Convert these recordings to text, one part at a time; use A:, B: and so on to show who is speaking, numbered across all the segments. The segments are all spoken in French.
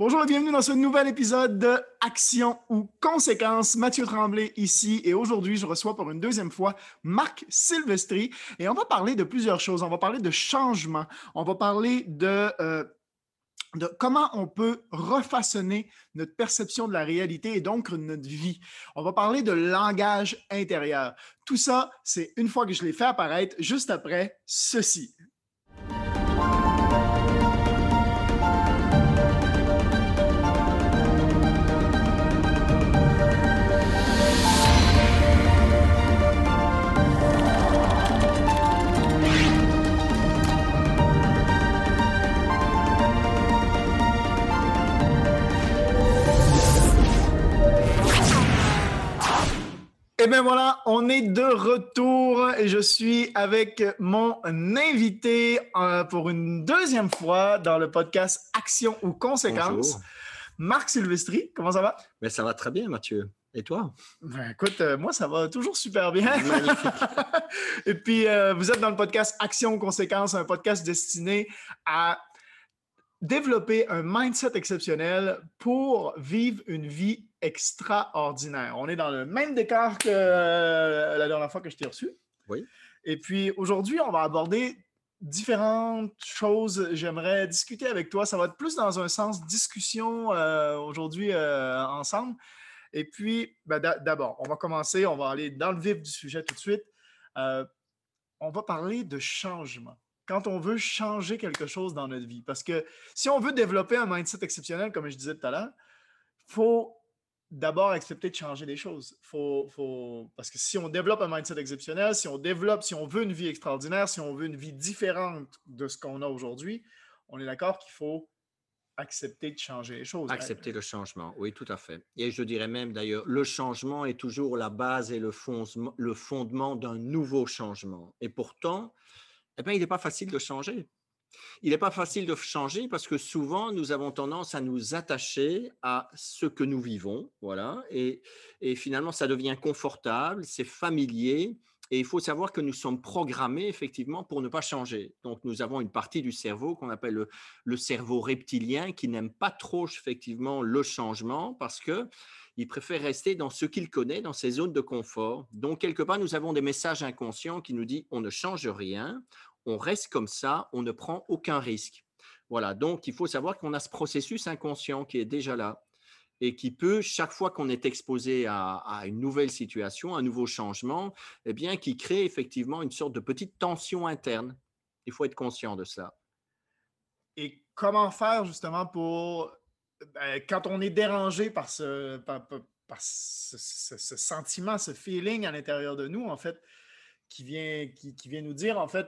A: Bonjour et bienvenue dans ce nouvel épisode de Action ou Conséquences. Mathieu Tremblay ici et aujourd'hui, je reçois pour une deuxième fois Marc Silvestri et on va parler de plusieurs choses. On va parler de changement, on va parler de, euh, de comment on peut refaçonner notre perception de la réalité et donc notre vie. On va parler de langage intérieur. Tout ça, c'est une fois que je l'ai fait apparaître juste après ceci. Et bien voilà, on est de retour et je suis avec mon invité euh, pour une deuxième fois dans le podcast Action ou Conséquences. Marc Silvestri, comment ça va?
B: Mais ça va très bien, Mathieu. Et toi?
A: Ben, écoute, euh, moi, ça va toujours super bien. et puis, euh, vous êtes dans le podcast Action ou Conséquences, un podcast destiné à développer un mindset exceptionnel pour vivre une vie extraordinaire. On est dans le même décor que euh, la dernière fois que je t'ai reçu.
B: Oui.
A: Et puis aujourd'hui, on va aborder différentes choses. J'aimerais discuter avec toi. Ça va être plus dans un sens discussion euh, aujourd'hui euh, ensemble. Et puis, ben, d'abord, on va commencer, on va aller dans le vif du sujet tout de suite. on va parler de changement quand on veut changer quelque chose dans notre vie. Parce que si on veut développer un mindset exceptionnel, comme je disais tout à l'heure, il faut d'abord accepter de changer les choses. Faut, faut... Parce que si on développe un mindset exceptionnel, si on développe, si on veut une vie extraordinaire, si on veut une vie différente de ce qu'on a aujourd'hui, on est d'accord qu'il faut accepter de changer les choses.
B: Accepter le changement, oui, tout à fait. Et je dirais même d'ailleurs, le changement est toujours la base et le, le fondement d'un nouveau changement. Et pourtant, eh bien, il n'est pas facile de changer. Il n'est pas facile de changer parce que souvent, nous avons tendance à nous attacher à ce que nous vivons, voilà, et, finalement, ça devient confortable, c'est familier, et il faut savoir que nous sommes programmés effectivement pour ne pas changer. Donc, nous avons une partie du cerveau qu'on appelle le, cerveau reptilien qui n'aime pas trop effectivement le changement parce que il préfère rester dans ce qu'il connaît, dans ses zones de confort. Donc, quelque part, nous avons des messages inconscients qui nous disent on ne change rien, on reste comme ça, on ne prend aucun risque. Voilà, donc il faut savoir qu'on a ce processus inconscient qui est déjà là et qui peut, chaque fois qu'on est exposé à, une nouvelle situation, un nouveau changement, eh bien, qui crée effectivement une sorte de petite tension interne. Il faut être conscient de cela.
A: Et comment faire justement pour, ben, quand on est dérangé par, ce, sentiment, ce feeling à l'intérieur de nous, en fait, qui vient, qui vient nous dire, en fait,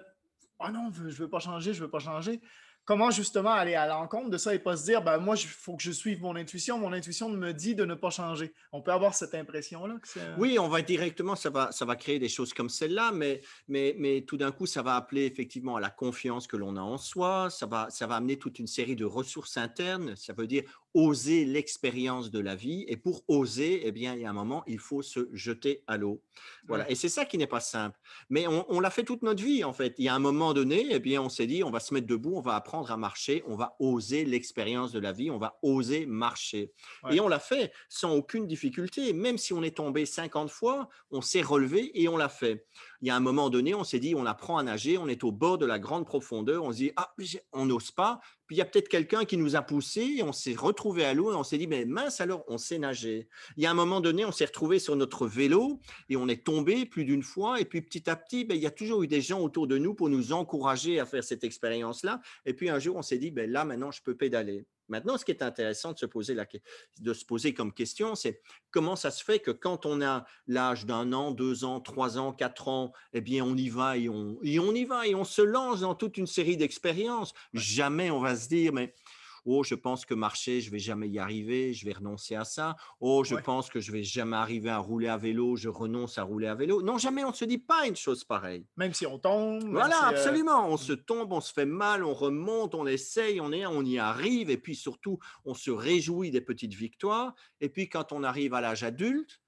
A: ah non, je veux pas changer, je veux pas changer. Comment justement aller à l'encontre de ça et pas se dire, ben moi, il faut que je suive mon intuition. Mon intuition me dit de ne pas changer. On peut avoir cette impression-là.
B: Oui, on va directement, ça va, ça va créer des choses comme celle-là, mais, mais, mais tout d'un coup, ça va appeler effectivement à la confiance que l'on a en soi. Ça va, ça va amener toute une série de ressources internes. Ça veut dire oser l'expérience de la vie. Et pour oser, eh bien, il y a un moment, il faut se jeter à l'eau. Voilà. Et c'est ça qui n'est pas simple. Mais on, l'a fait toute notre vie, en fait. Il y a un moment donné, eh bien, on s'est dit, on va se mettre debout, on va apprendre à marcher, on va oser l'expérience de la vie, on va oser marcher. Et on l'a fait sans aucune difficulté. Même si on est tombé 50 fois, on s'est relevé et on l'a fait. Il y a un moment donné, on s'est dit, on apprend à nager, on est au bord de la grande profondeur, on se dit, ah, on n'ose pas, il y a peut-être quelqu'un qui nous a poussé, on s'est retrouvé à l'eau et on s'est dit, mais mince alors, on sait nager. Il y a un moment donné, on s'est retrouvé sur notre vélo et on est tombé plus d'une fois. Et puis petit à petit, ben, il y a toujours eu des gens autour de nous pour nous encourager à faire cette expérience-là. Et puis un jour, on s'est dit, ben, là, maintenant, je peux pédaler. Maintenant, ce qui est intéressant de se poser, la, de se poser comme question, c'est comment ça se fait que quand on a l'âge d'un an, deux ans, trois ans, quatre ans, eh bien, on y va et on, et on y va et on se lance dans toute une série d'expériences. Jamais on va se dire, mais Oh, je pense que marcher, je vais jamais y arriver, je vais renoncer à ça. Oh, je pense que je vais jamais arriver à rouler à vélo, je renonce à rouler à vélo. Non, jamais on ne se dit pas une chose pareille.
A: Même si on tombe.
B: Voilà,
A: euh,
B: absolument. On se tombe, on se fait mal, on remonte, on essaye, on, est, on y arrive. Et puis surtout, on se réjouit des petites victoires. Et puis quand on arrive à l'âge adulte,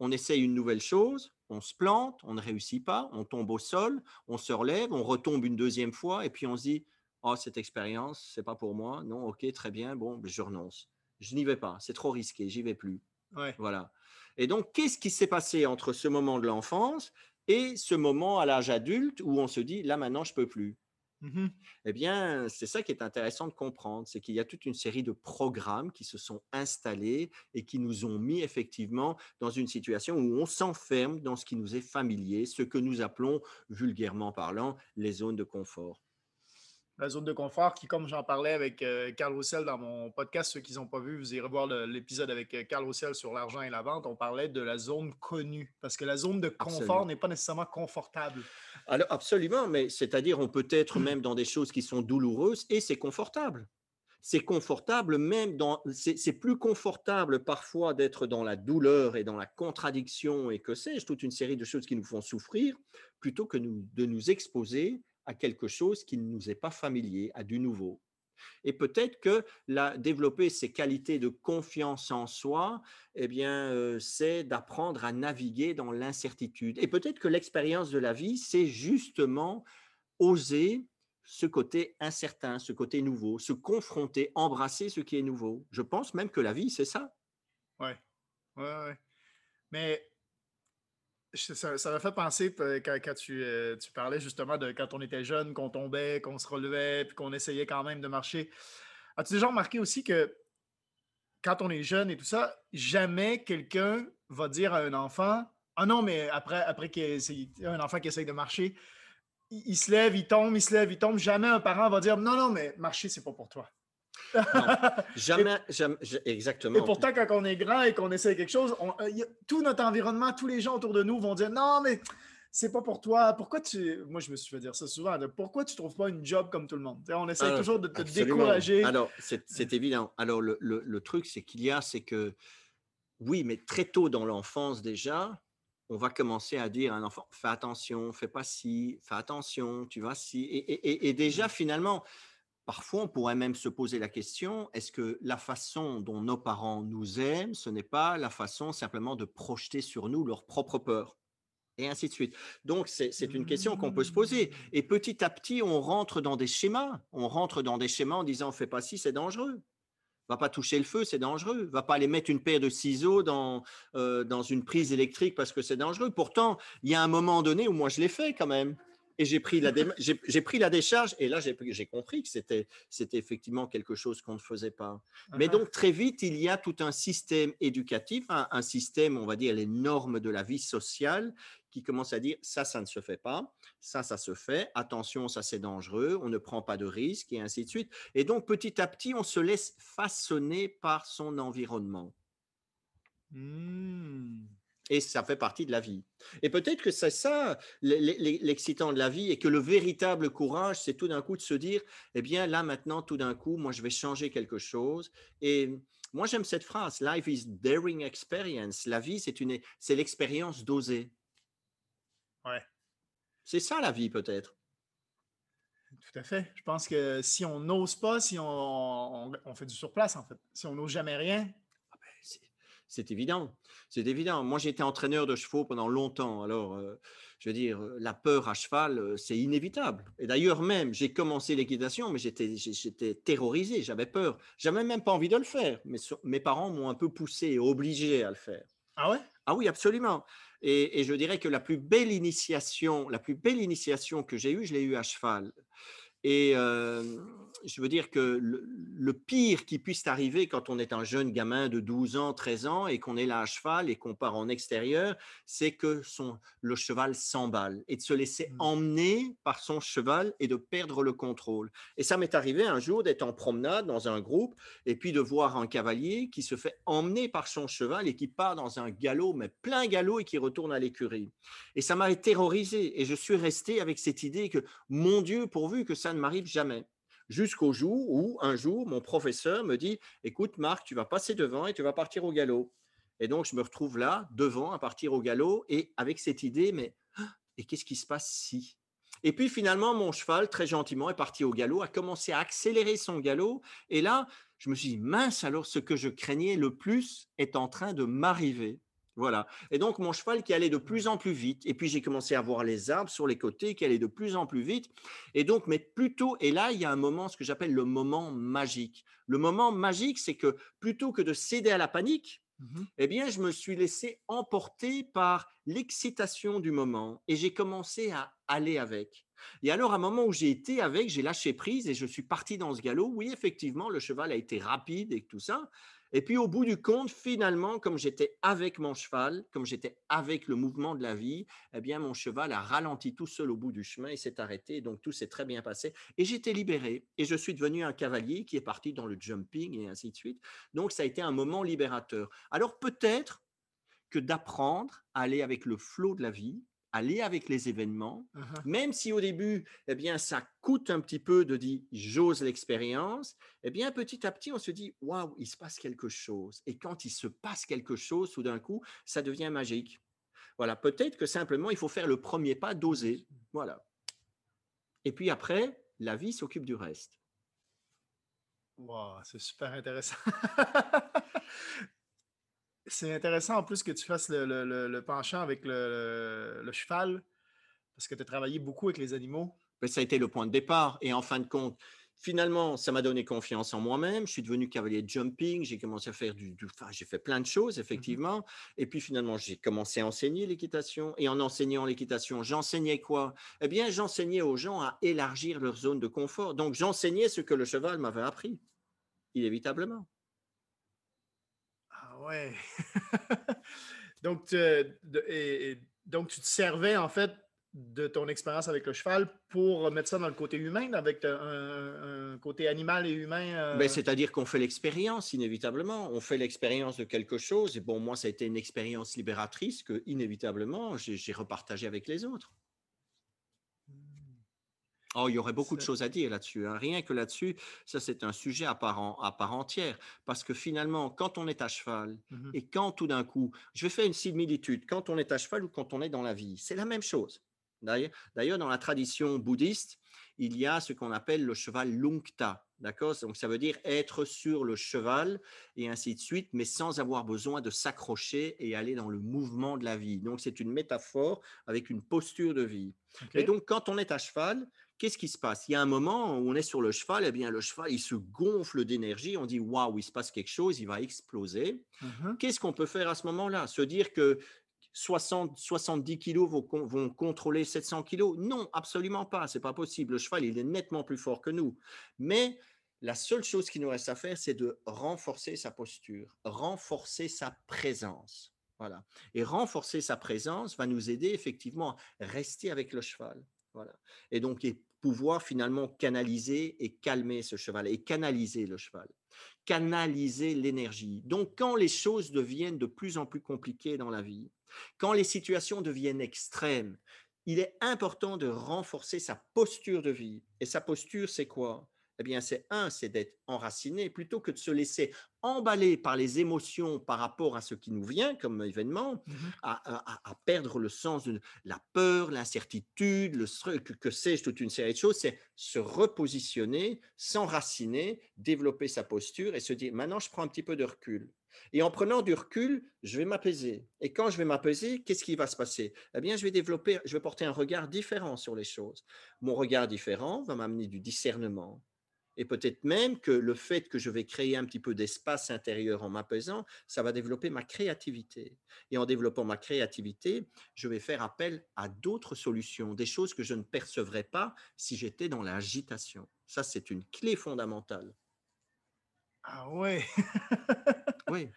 B: on essaye une nouvelle chose, on se plante, on ne réussit pas, on tombe au sol, on se relève, on retombe une deuxième fois, et puis on se dit, oh, cette expérience, c'est pas pour moi. Non, ok, très bien, bon, ben, je renonce. Je n'y vais pas, c'est trop risqué, j'y vais plus. Voilà. Et donc, qu'est-ce qui s'est passé entre ce moment de l'enfance et ce moment à l'âge adulte où on se dit, là maintenant, je peux plus? Mmh eh bien, c'est ça qui est intéressant de comprendre, c'est qu'il y a toute une série de programmes qui se sont installés et qui nous ont mis effectivement dans une situation où on s'enferme dans ce qui nous est familier, ce que nous appelons vulgairement parlant les zones de confort
A: la zone de confort qui, comme j'en parlais avec euh, Carl Roussel dans mon podcast, ceux qui n'ont pas vu, vous irez voir l'épisode avec euh, Carl Roussel sur l'argent et la vente, on parlait de la zone connue, parce que la zone de confort n'est pas nécessairement confortable.
B: Alors, absolument, mais c'est-à-dire on peut être même dans des choses qui sont douloureuses et c'est confortable. C'est confortable même dans, c'est plus confortable parfois d'être dans la douleur et dans la contradiction et que sais-je, toute une série de choses qui nous font souffrir, plutôt que nous, de nous exposer à quelque chose qui ne nous est pas familier, à du nouveau. Et peut-être que la, développer ces qualités de confiance en soi, eh bien, euh, c'est d'apprendre à naviguer dans l'incertitude. Et peut-être que l'expérience de la vie, c'est justement oser ce côté incertain, ce côté nouveau, se confronter, embrasser ce qui est nouveau. Je pense même que la vie, c'est ça.
A: Ouais, ouais, ouais. Mais ça, m'a fait penser quand, euh, tu, parlais justement de quand on était jeune, qu'on tombait, qu'on se relevait, puis qu'on essayait quand même de marcher. As-tu déjà remarqué aussi que quand on est jeune et tout ça, jamais quelqu'un va dire à un enfant Ah non, mais après, après qu'il y un enfant qui essaye de marcher, il, se lève, il tombe, il se lève, il tombe. Jamais un parent va dire Non, non, mais marcher, c'est pas pour toi.
B: jamais, jamais, exactement.
A: Et pourtant, quand on est grand et qu'on essaie quelque chose, euh, tout notre environnement, tous les gens autour de nous vont dire non, mais c'est pas pour toi. Pourquoi tu. Moi, je me suis fait dire ça souvent. pourquoi tu trouves pas une job comme tout le monde? on essaie toujours de te décourager.
B: Alors, c'est évident. Alors, le, le truc, c'est qu'il y a, c'est que oui, mais très tôt dans l'enfance déjà, on va commencer à dire à un enfant fais attention, fais pas ci, fais attention, tu vas ci. Et, et, et déjà, mmh. finalement, Parfois, on pourrait même se poser la question, est-ce que la façon dont nos parents nous aiment, ce n'est pas la façon simplement de projeter sur nous leur propre peur? Et ainsi de suite. Donc, c'est une question qu'on peut se poser. Et petit à petit, on rentre dans des schémas. On rentre dans des schémas en disant, fais pas ci, c'est dangereux. Va pas toucher le feu, c'est dangereux. Va pas aller mettre une paire de ciseaux dans, euh, dans une prise électrique parce que c'est dangereux. Pourtant, il y a un moment donné où moi, je l'ai fait quand même et j'ai pris, la j'ai pris la décharge et là j'ai compris que c'était effectivement quelque chose qu'on ne faisait pas. Mais uh-huh. donc très vite, il y a tout un système éducatif, un, système, on va dire, les normes de la vie sociale qui commence à dire ça, ça ne se fait pas, ça, ça se fait, attention, ça c'est dangereux, on ne prend pas de risques et ainsi de suite. Et donc petit à petit, on se laisse façonner par son environnement. Mmh. Et ça fait partie de la vie. Et peut-être que c'est ça l'excitant de la vie et que le véritable courage, c'est tout d'un coup de se dire, eh bien là maintenant, tout d'un coup, moi je vais changer quelque chose. Et moi j'aime cette phrase, Life is daring experience. La vie, c'est une, c'est l'expérience d'oser.
A: Ouais.
B: C'est ça la vie peut-être.
A: Tout à fait. Je pense que si on n'ose pas, si on, on, fait du surplace en fait, si on n'ose jamais rien,
B: c'est évident. C'est évident. Moi, j'ai été entraîneur de chevaux pendant longtemps. Alors, euh, je veux dire, euh, la peur à cheval, euh, c'est inévitable. Et d'ailleurs, même, j'ai commencé l'équitation, mais j'étais, j'étais terrorisé, j'avais peur. J'avais même pas envie de le faire. Mais mes parents m'ont un peu poussé et obligé à le faire.
A: Ah ouais?
B: Ah oui, absolument. Et, et, je dirais que la plus belle initiation, la plus belle initiation que j'ai eue, je l'ai eue à cheval. Et je veux dire que le, pire qui puisse arriver quand on est un jeune gamin de 12 ans, 13 ans et qu'on est là à cheval et qu'on part en extérieur, c'est que son, le cheval s'emballe et de se laisser mmh. emmener par son cheval et de perdre le contrôle. Et ça m'est arrivé un jour d'être en promenade dans un groupe et puis de voir un cavalier qui se fait emmener par son cheval et qui part dans un galop, mais plein galop et qui retourne à l'écurie. Et ça m'a terrorisé et je suis resté avec cette idée que, mon Dieu, pourvu que ça ne m'arrive jamais. Jusqu'au jour où, un jour, mon professeur me dit Écoute, Marc, tu vas passer devant et tu vas partir au galop. Et donc, je me retrouve là, devant, à partir au galop, et avec cette idée Mais, et qu'est-ce qui se passe si? Et puis finalement, mon cheval, très gentiment, est parti au galop, a commencé à accélérer son galop. Et là, je me suis dit, mince, alors ce que je craignais le plus est en train de m'arriver. Voilà. Et donc, mon cheval qui allait de plus en plus vite. Et puis, j'ai commencé à voir les arbres sur les côtés qui allaient de plus en plus vite. Et donc, mais plutôt, et là, il y a un moment, ce que j'appelle le moment magique. Le moment magique, c'est que plutôt que de céder à la panique, mmh eh bien, je me suis laissé emporter par l'excitation du moment et j'ai commencé à aller avec. Et alors, à un moment où j'ai été avec, j'ai lâché prise et je suis parti dans ce galop. Oui, effectivement, le cheval a été rapide et tout ça. Et puis au bout du compte, finalement, comme j'étais avec mon cheval, comme j'étais avec le mouvement de la vie, eh bien mon cheval a ralenti tout seul au bout du chemin et s'est arrêté. Donc tout s'est très bien passé et j'étais libéré et je suis devenu un cavalier qui est parti dans le jumping et ainsi de suite. Donc ça a été un moment libérateur. Alors peut-être que d'apprendre à aller avec le flot de la vie, aller avec les événements, mmh même si au début, eh bien, ça coûte un petit peu de dire j'ose l'expérience, eh bien, petit à petit, on se dit waouh, il se passe quelque chose. Et quand il se passe quelque chose, tout d'un coup, ça devient magique. Voilà, peut-être que simplement, il faut faire le premier pas, d'oser. Voilà. Et puis après, la vie s'occupe du reste.
A: Wow, c'est super intéressant. C'est intéressant en plus que tu fasses le, penchant avec le, cheval, parce que tu as travaillé beaucoup avec les animaux.
B: Ben, ça a été le point de départ. Et en fin de compte, finalement, ça m'a donné confiance en moi-même. Je suis devenu cavalier de jumping. J'ai commencé à faire du. enfin, j'ai fait plein de choses, mmh effectivement. Et puis finalement, j'ai commencé à enseigner l'équitation. Et en enseignant l'équitation, j'enseignais quoi? Eh bien, j'enseignais aux gens à élargir leur zone de confort. Donc, j'enseignais ce que le cheval m'avait appris, inévitablement
A: ouais. donc, tu, donc, tu te servais en fait de ton expérience avec le cheval pour mettre ça dans le côté humain, avec un, côté animal et humain.
B: Euh? Ben, c'est-à-dire qu'on fait l'expérience, inévitablement. On fait l'expérience de quelque chose. Et bon, moi, ça a été une expérience libératrice que, inévitablement, j'ai repartagé avec les autres. Oh, il y aurait beaucoup de choses à dire là-dessus. Hein. Rien que là-dessus, ça c'est un sujet à part, à part entière. Parce que finalement, quand on est à cheval mmh et quand tout d'un coup, je vais faire une similitude, quand on est à cheval ou quand on est dans la vie, c'est la même chose. D'ailleurs, dans la tradition bouddhiste, il y a ce qu'on appelle le cheval lungta. D'accord? Donc ça veut dire être sur le cheval et ainsi de suite, mais sans avoir besoin de s'accrocher et aller dans le mouvement de la vie. Donc c'est une métaphore avec une posture de vie. Et donc quand on est à cheval, qu'est-ce qui se passe? Il y a un moment où on est sur le cheval, et eh bien le cheval, il se gonfle d'énergie, on dit waouh, il se passe quelque chose, il va exploser. Mmh qu'est-ce qu'on peut faire à ce moment-là? Se dire que 60, 70 kilos vont, vont, contrôler 700 kilos? Non, absolument pas, c'est pas possible. Le cheval, il est nettement plus fort que nous. Mais la seule chose qui nous reste à faire, c'est de renforcer sa posture, renforcer sa présence. Voilà. Et renforcer sa présence va nous aider effectivement à rester avec le cheval. Voilà. Et donc, pouvoir finalement canaliser et calmer ce cheval et canaliser le cheval, canaliser l'énergie. Donc, quand les choses deviennent de plus en plus compliquées dans la vie, quand les situations deviennent extrêmes, il est important de renforcer sa posture de vie. Et sa posture, c'est quoi? Eh bien, c'est un, c'est d'être enraciné plutôt que de se laisser emballer par les émotions par rapport à ce qui nous vient comme événement, mmh à, perdre le sens de la peur, l'incertitude, le que, que sais-je, toute une série de choses. C'est se repositionner, s'enraciner, développer sa posture et se dire maintenant, je prends un petit peu de recul. Et en prenant du recul, je vais m'apaiser. Et quand je vais m'apaiser, qu'est-ce qui va se passer? Eh bien, je vais développer, je vais porter un regard différent sur les choses. Mon regard différent va m'amener du discernement, et peut-être même que le fait que je vais créer un petit peu d'espace intérieur en m'apaisant, ça va développer ma créativité. Et en développant ma créativité, je vais faire appel à d'autres solutions, des choses que je ne percevrais pas si j'étais dans l'agitation. Ça, c'est une clé fondamentale.
A: Ah ouais.
B: oui.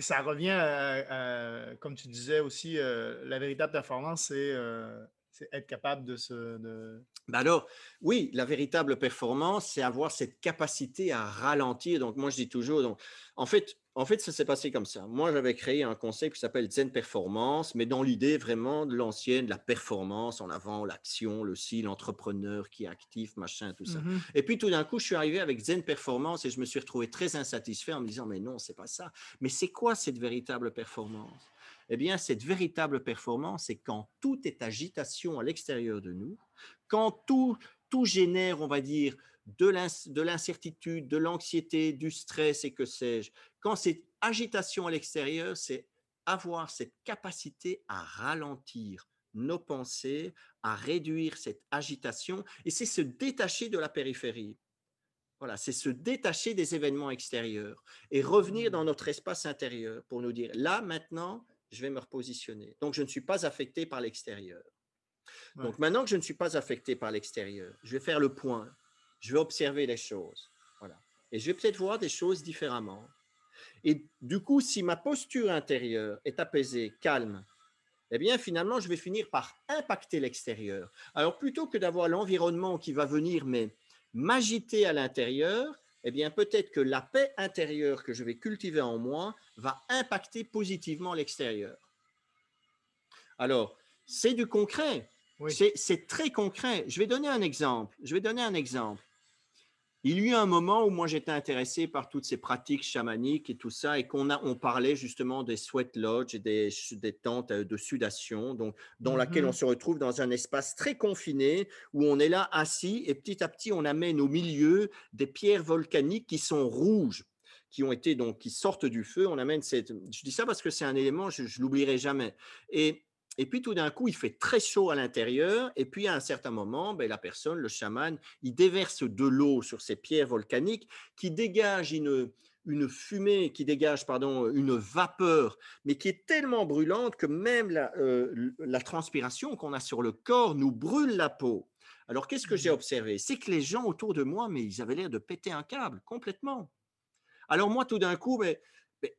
A: Ça revient, à, comme tu disais aussi, euh, la véritable performance, c'est euh, c'est être capable de se. De...
B: Ben alors, oui, la véritable performance, c'est avoir cette capacité à ralentir. Donc, moi, je dis toujours, donc, en fait, en fait, ça s'est passé comme ça. Moi, j'avais créé un concept qui s'appelle Zen Performance, mais dans l'idée vraiment de l'ancienne, de la performance en avant, l'action, le si, l'entrepreneur qui est actif, machin, tout ça. Mmh et puis tout d'un coup, je suis arrivé avec Zen Performance et je me suis retrouvé très insatisfait en me disant, mais non, c'est pas ça. Mais c'est quoi cette véritable performance? Eh bien, cette véritable performance, c'est quand tout est agitation à l'extérieur de nous, quand tout, tout génère, on va dire, de l'incertitude, de l'anxiété, du stress et que sais-je, quand c'est agitation à l'extérieur, c'est avoir cette capacité à ralentir nos pensées, à réduire cette agitation, et c'est se détacher de la périphérie. Voilà, c'est se détacher des événements extérieurs et revenir dans mmh. notre espace intérieur pour nous dire, là, maintenant, je vais me repositionner. Donc, je ne suis pas affecté par l'extérieur. Donc, maintenant que je ne suis pas affecté par l'extérieur, je vais faire le point. Je vais observer les choses. Voilà. Et je vais peut-être voir des choses différemment. Et du coup, si ma posture intérieure est apaisée, calme, eh bien, finalement, je vais finir par impacter l'extérieur. Alors, plutôt que d'avoir l'environnement qui va venir, mais m'agiter à l'intérieur, eh bien, peut-être que la paix intérieure que je vais cultiver en moi va impacter positivement l'extérieur. Alors, c'est du concret. C'est très concret. Je vais donner un exemple. Je vais donner un exemple. Il y a eu un moment où moi j'étais intéressé par toutes ces pratiques chamaniques et tout ça, et qu'on on parlait justement des sweat lodges et des, des tentes euh, de sudation, donc dans laquelle on mmh se retrouve dans un espace très confiné où on est là assis et petit à petit on amène au milieu des pierres volcaniques qui sont rouges qui ont été donc qui sortent du feu. On amène cette. Je dis ça parce que c'est un élément, je, je l'oublierai jamais. Et et puis tout d'un coup, il fait très chaud à l'intérieur. Et puis à un certain moment, ben, la personne, le chaman, il déverse de l'eau sur ces pierres volcaniques qui dégagent une, une fumée, qui dégage pardon, une vapeur, mais qui est tellement brûlante que même la, euh, la transpiration qu'on a sur le corps nous brûle la peau. Alors qu'est-ce que j'ai mmh. observé? C'est que les gens autour de moi, mais ils avaient l'air de péter un câble complètement. Alors moi, tout d'un coup, mais ben,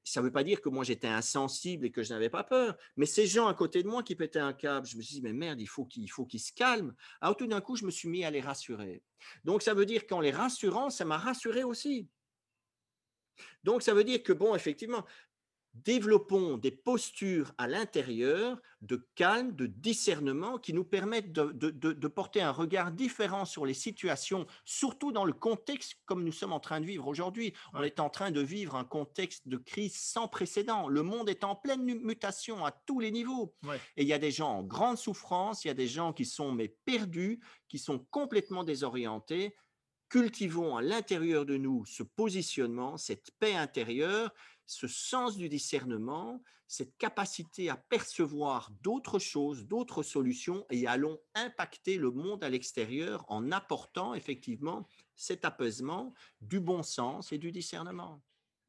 B: ça ne veut pas dire que moi j'étais insensible et que je n'avais pas peur, mais ces gens à côté de moi qui pétaient un câble, je me suis dit, mais merde, il faut qu'ils se calment. Alors tout d'un coup, je me suis mis à les rassurer. Donc ça veut dire qu'en les rassurant, ça m'a rassuré aussi. Donc ça veut dire que, bon, effectivement, développons des postures à l'intérieur de calme, de discernement qui nous permettent de, porter un regard différent sur les situations, surtout dans le contexte comme nous sommes en train de vivre aujourd'hui. On est en train de vivre un contexte de crise sans précédent. Le monde est en pleine mutation à tous les niveaux. Et il y a des gens en grande souffrance, il y a des gens qui sont mais perdus, qui sont complètement désorientés cultivons à l'intérieur de nous ce positionnement, cette paix intérieure, ce sens du discernement, cette capacité à percevoir d'autres choses, d'autres solutions, et allons impacter le monde à l'extérieur en apportant effectivement cet apaisement, du bon sens et du discernement.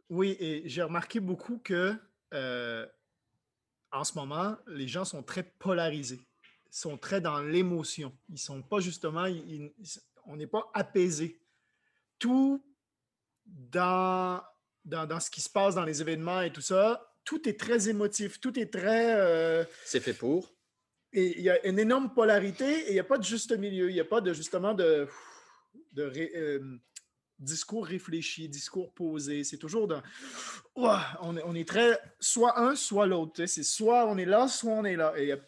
A: Oui, et j'ai remarqué beaucoup que euh, en ce moment, les gens sont très polarisés, sont très dans l'émotion. Ils sont pas justement, on n'est pas apaisé. Tout dans dans, ce qui se passe dans les événements et tout ça, tout est très émotif, tout est très... Euh,
B: c'est fait pour.
A: Et il y a une énorme polarité et il n'y a pas de juste milieu, il n'y a pas de justement de, de euh, discours réfléchi, discours posé. C'est toujours dans... on, est, on, est, très soit un, soit l'autre. C'est soit on est là, soit on est là. Et il n'y a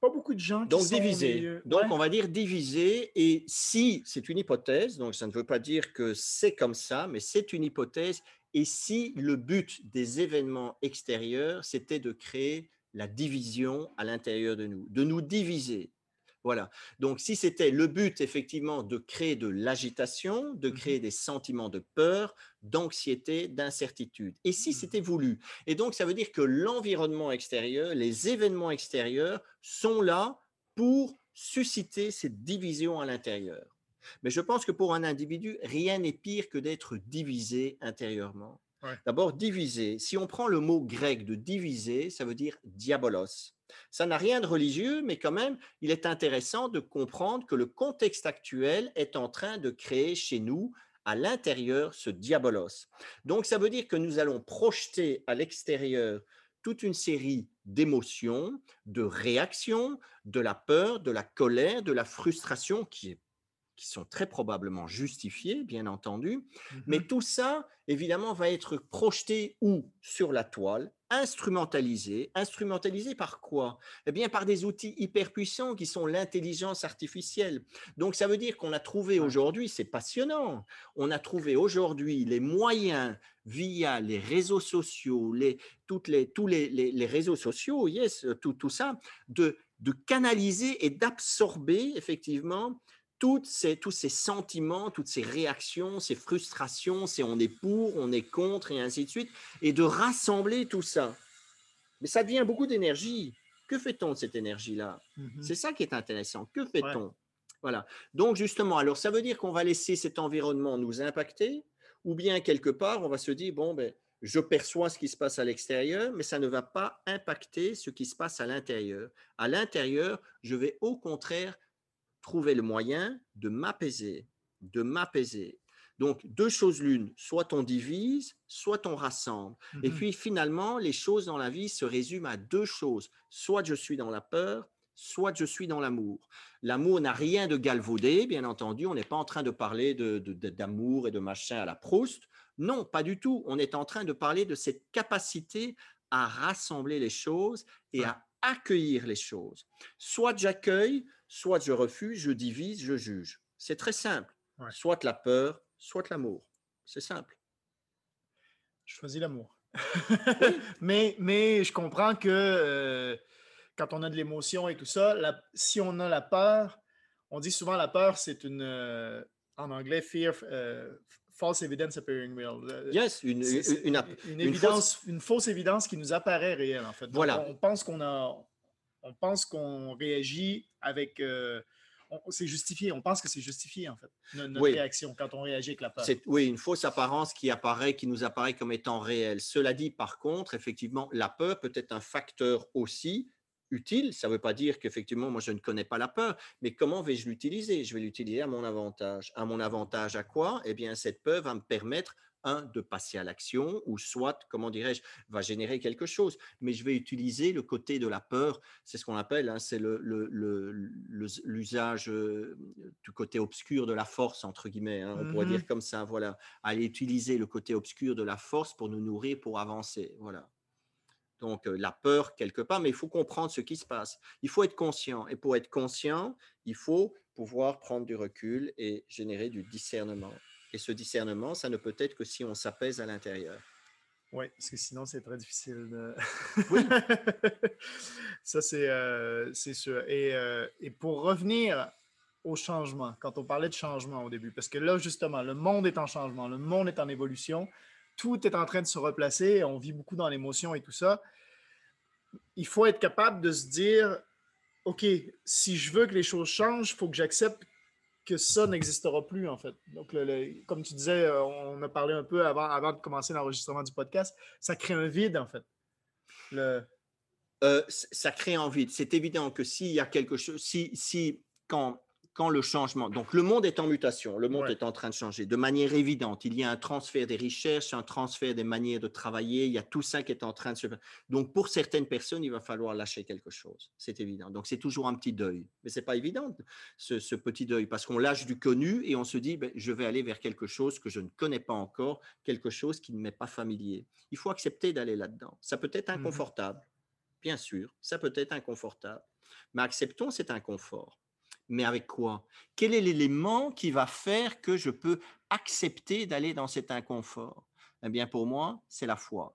A: pas beaucoup de gens qui
B: donc, divisé. Donc, on va dire divisé. Et si c'est une hypothèse, donc ça ne veut pas dire que c'est comme ça, mais c'est une hypothèse. Et si le but des événements extérieurs, c'était de créer la division à l'intérieur de nous, de nous diviser. Voilà. Donc, si c'était le but, effectivement, de créer de l'agitation, de mmh créer des sentiments de peur, d'anxiété, d'incertitude. Et si mmh c'était voulu? Et donc, ça veut dire que l'environnement extérieur, les événements extérieurs sont là pour susciter cette division à l'intérieur. Mais je pense que pour un individu, rien n'est pire que d'être divisé intérieurement. D'abord, divisé. Si on prend le mot grec de diviser, ça veut dire diabolos. Ça n'a rien de religieux, mais quand même, il est intéressant de comprendre que le contexte actuel est en train de créer chez nous, à l'intérieur, ce diabolos. Donc, ça veut dire que nous allons projeter à l'extérieur toute une série d'émotions, de réactions, de la peur, de la colère, de la frustration qui est qui sont très probablement justifiés, bien entendu, mmh mais tout ça, évidemment, va être projeté où? Sur la toile, instrumentalisé. Instrumentalisé par quoi? Eh bien, par des outils hyper puissants qui sont l'intelligence artificielle. Donc, ça veut dire qu'on a trouvé aujourd'hui, c'est passionnant, on a trouvé aujourd'hui les moyens via les réseaux sociaux, les, toutes les, tous les, les, réseaux sociaux, yes, tout, tout ça, de, de canaliser et d'absorber effectivement toutes ces, tous ces sentiments, toutes ces réactions, ces frustrations, c'est on est pour, on est contre et ainsi de suite, et de rassembler tout ça. Mais ça devient beaucoup d'énergie. Que fait-on de cette énergie-là?
A: Mhm.
B: C'est ça qui est intéressant. Que fait-on? Voilà. Donc justement, alors ça veut dire qu'on va laisser cet environnement nous impacter, ou bien quelque part, on va se dire, bon, ben, je perçois ce qui se passe à l'extérieur, mais ça ne va pas impacter ce qui se passe à l'intérieur. À l'intérieur, je vais au contraire trouver le moyen de m'apaiser, de m'apaiser. Donc, deux choses l'une, soit on divise, soit on rassemble. Et
A: Mhm.
B: puis finalement, les choses dans la vie se résument à deux choses. Soit je suis dans la peur, soit je suis dans l'amour. L'amour n'a rien de galvaudé, bien entendu. On n'est pas en train de parler de- de- de- d'amour et de machin à la Proust. Non, pas du tout. On est en train de parler de cette capacité à rassembler les choses et à accueillir les choses. Soit j'accueille, soit je refuse, je divise, je juge. C'est très simple.
A: Ouais.
B: Soit la peur, soit l'amour. C'est simple.
A: Je choisis l'amour. mais, mais je comprends que euh, quand on a de l'émotion et tout ça, la- si on a la peur, on dit souvent la peur, c'est une, euh, en anglais, fear, euh, false evidence appearing real.
B: Yes, une, une, une,
A: une évidence, une fausse évidence qui nous apparaît réelle, en fait. Donc,
B: Voilà.
A: On pense qu'on a, on pense qu'on réagit avec, euh, c'est justifié. On pense que c'est justifié, en fait, no- notre
B: Oui.
A: réaction quand on réagit avec la peur.
B: C'est oui, une fausse apparence qui apparaît, qui nous apparaît comme étant réelle. Cela dit, par contre, effectivement, la peur peut être un facteur aussi utile. Ça ne veut pas dire qu'effectivement, moi, je ne connais pas la peur, mais comment vais-je l'utiliser? Je vais l'utiliser à mon avantage. À mon avantage à quoi? Eh bien, cette peur va me permettre un, de passer à l'action, ou soit, comment dirais-je, va générer quelque chose. Mais je vais utiliser le côté de la peur, c'est ce qu'on appelle, hein, c'est le- le- le- le- l'usage euh, du côté obscur de la force, entre guillemets, hein, on pourrait
A: Mhm.
B: dire comme ça, voilà, aller utiliser le côté obscur de la force pour nous nourrir, pour avancer, voilà. Donc, la peur, quelque part, mais il faut comprendre ce qui se passe. Il faut être conscient. Et pour être conscient, il faut pouvoir prendre du recul et générer du discernement. Et ce discernement, ça ne peut être que si on s'apaise à l'intérieur.
A: Oui, parce que sinon, c'est très difficile. De...
B: Oui.
A: Ça, c'est euh, sûr. Et, euh, et pour revenir au changement, quand on parlait de changement au début, parce que là, justement, le monde est en changement, le monde est en évolution, tout est en train de se replacer, on vit beaucoup dans l'émotion et tout ça. Il faut être capable de se dire, OK, si je veux que les choses changent, il faut que j'accepte que ça n'existera plus, en fait. Donc, comme tu disais, euh, on a parlé un peu avant, avant de commencer l'enregistrement du podcast, ça crée un vide, en fait. Le...
B: Euh, ça crée un vide. C'est évident que s'il y a quelque chose, si, si quand, quand le changement, donc le monde est en mutation, le monde
A: Ouais.
B: est en train de changer de manière évidente. Il y a un transfert des richesses, un transfert des manières de travailler, il y a tout ça qui est en train de se faire. Donc pour certaines personnes, il va falloir lâcher quelque chose. C'est évident. Donc c'est toujours un petit deuil, mais c'est pas évident ce, ce petit deuil parce qu'on lâche du connu et on se dit, ben, je vais aller vers quelque chose que je ne connais pas encore, quelque chose qui ne m'est pas familier. Il faut accepter d'aller là-dedans. Ça peut être
A: Mhm.
B: inconfortable. Bien sûr, ça peut être inconfortable, mais acceptons cet inconfort. Mais avec quoi? Quel est l'élément qui va faire que je peux accepter d'aller dans cet inconfort? Eh bien, pour moi, c'est la foi.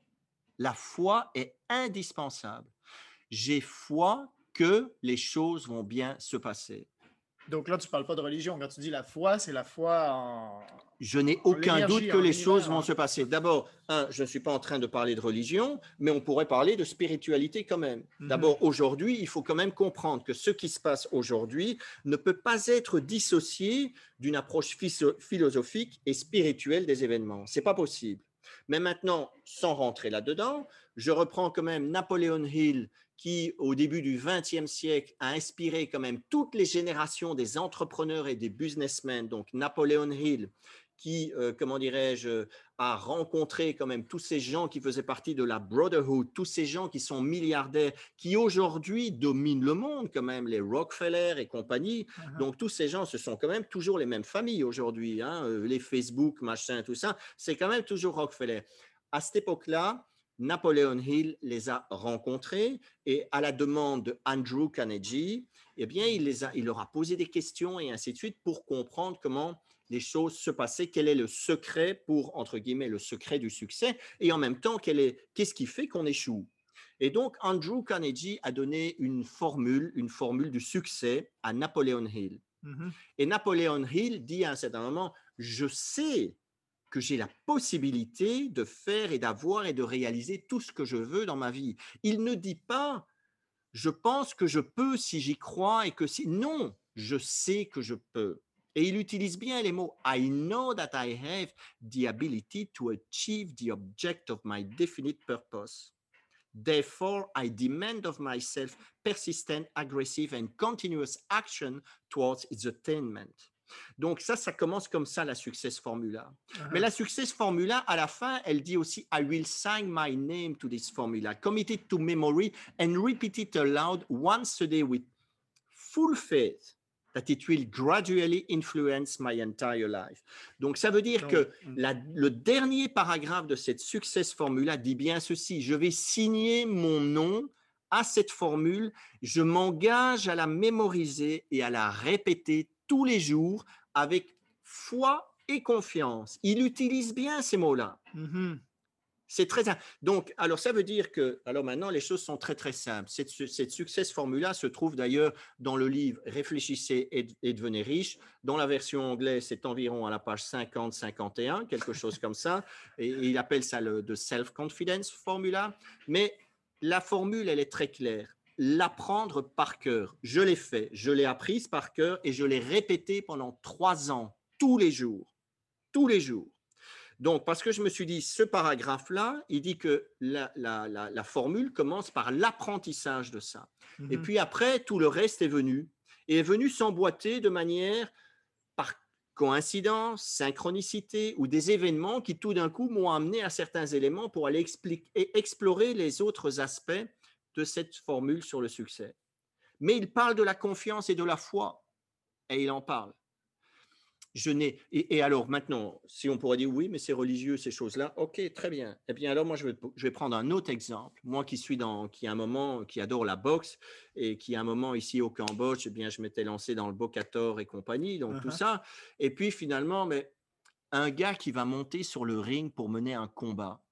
B: La foi est indispensable. J'ai foi que les choses vont bien se passer.
A: Donc là, tu ne parles pas de religion. Quand tu dis la foi, c'est la foi en.
B: Je n'ai aucun doute que
A: en
B: les choses vont
A: hein.
B: se passer. D'abord, un, je ne suis pas en train de parler de religion, mais on pourrait parler de spiritualité quand même.
A: Mhm.
B: D'abord, aujourd'hui, il faut quand même comprendre que ce qui se passe aujourd'hui ne peut pas être dissocié d'une approche philosophique et spirituelle des événements. C'est pas possible. Mais maintenant, sans rentrer là-dedans, je reprends quand même Napoléon Hill, qui, au début du XXe siècle, a inspiré quand même toutes les générations des entrepreneurs et des businessmen. Donc, Napoléon Hill, qui, euh, comment dirais-je, a rencontré quand même tous ces gens qui faisaient partie de la Brotherhood, tous ces gens qui sont milliardaires, qui aujourd'hui dominent le monde quand même, les Rockefeller et compagnie.
A: Uh-huh.
B: Donc tous ces gens, ce sont quand même toujours les mêmes familles aujourd'hui, hein, euh, les Facebook, machin, tout ça, c'est quand même toujours Rockefeller. À cette époque-là, Napoleon Hill les a rencontrés et à la demande de Andrew Carnegie, eh bien, il, les a, il leur a posé des questions et ainsi de suite pour comprendre comment les choses se passaient, quel est le secret pour, entre guillemets, le secret du succès, et en même temps, qu'est-ce qui fait qu'on échoue? Et donc, Andrew Carnegie a donné une formule, une formule du succès à Napoleon Hill. Mhm. Et Napoléon Hill dit à un certain moment, je sais que j'ai la possibilité de faire et d'avoir et de réaliser tout ce que je veux dans ma vie. Il ne dit pas, je pense que je peux si j'y crois et que si... Non, je sais que je peux. Et il utilise bien les mots I know that I have the ability to achieve the object of my definite purpose. Therefore, I demand of myself persistent, aggressive and continuous action towards its attainment. Donc ça, ça commence comme ça, la Success Formula. Mais uh-huh. la Success Formula, à la fin, elle dit aussi, I will sign my name to this formula, commit it to memory and repeat it aloud once a day with full faith that it will gradually influence my entire life. Donc, ça veut dire que mm. le dernier paragraphe de cette Success Formula dit bien ceci, je vais signer mon nom à cette formule, je m'engage à la mémoriser et à la répéter tous les jours avec foi et confiance. Il utilise bien ces mots-là. Mm-hmm. C'est très donc alors ça veut dire que alors maintenant les choses sont très très simples. Cette, cette success formula se trouve d'ailleurs dans le livre Réfléchissez et, devenez riche. Dans la version anglaise, c'est environ à la page 50 51, quelque chose comme ça et, il appelle ça le de self confidence formula, mais la formule elle est très claire l'apprendre par cœur. Je l'ai fait, je l'ai apprise par cœur et je l'ai répété pendant trois ans, tous les jours, tous les jours. Donc, parce que je me suis dit, ce paragraphe-là, il dit que la, formule commence par l'apprentissage de ça. Et mhm. puis après, tout le reste est venu. Et est venu s'emboîter de manière par coïncidence, synchronicité ou des événements qui tout d'un coup m'ont amené à certains éléments pour aller expliquer, explorer les autres aspects de cette formule sur le succès. Mais il parle de la confiance et de la foi. Et il en parle je n'ai. Et, alors maintenant, si on pourrait dire oui, mais c'est religieux ces choses-là, ok, très bien. Eh bien alors moi je vais, je vais prendre un autre exemple. Moi qui suis dans, qui a un moment, qui adore la boxe et qui a un moment ici au Cambodge, eh bien je m'étais lancé dans le Bocator et compagnie, donc tout uh-huh. ça. Et puis finalement, mais un gars qui va monter sur le ring pour mener un combat.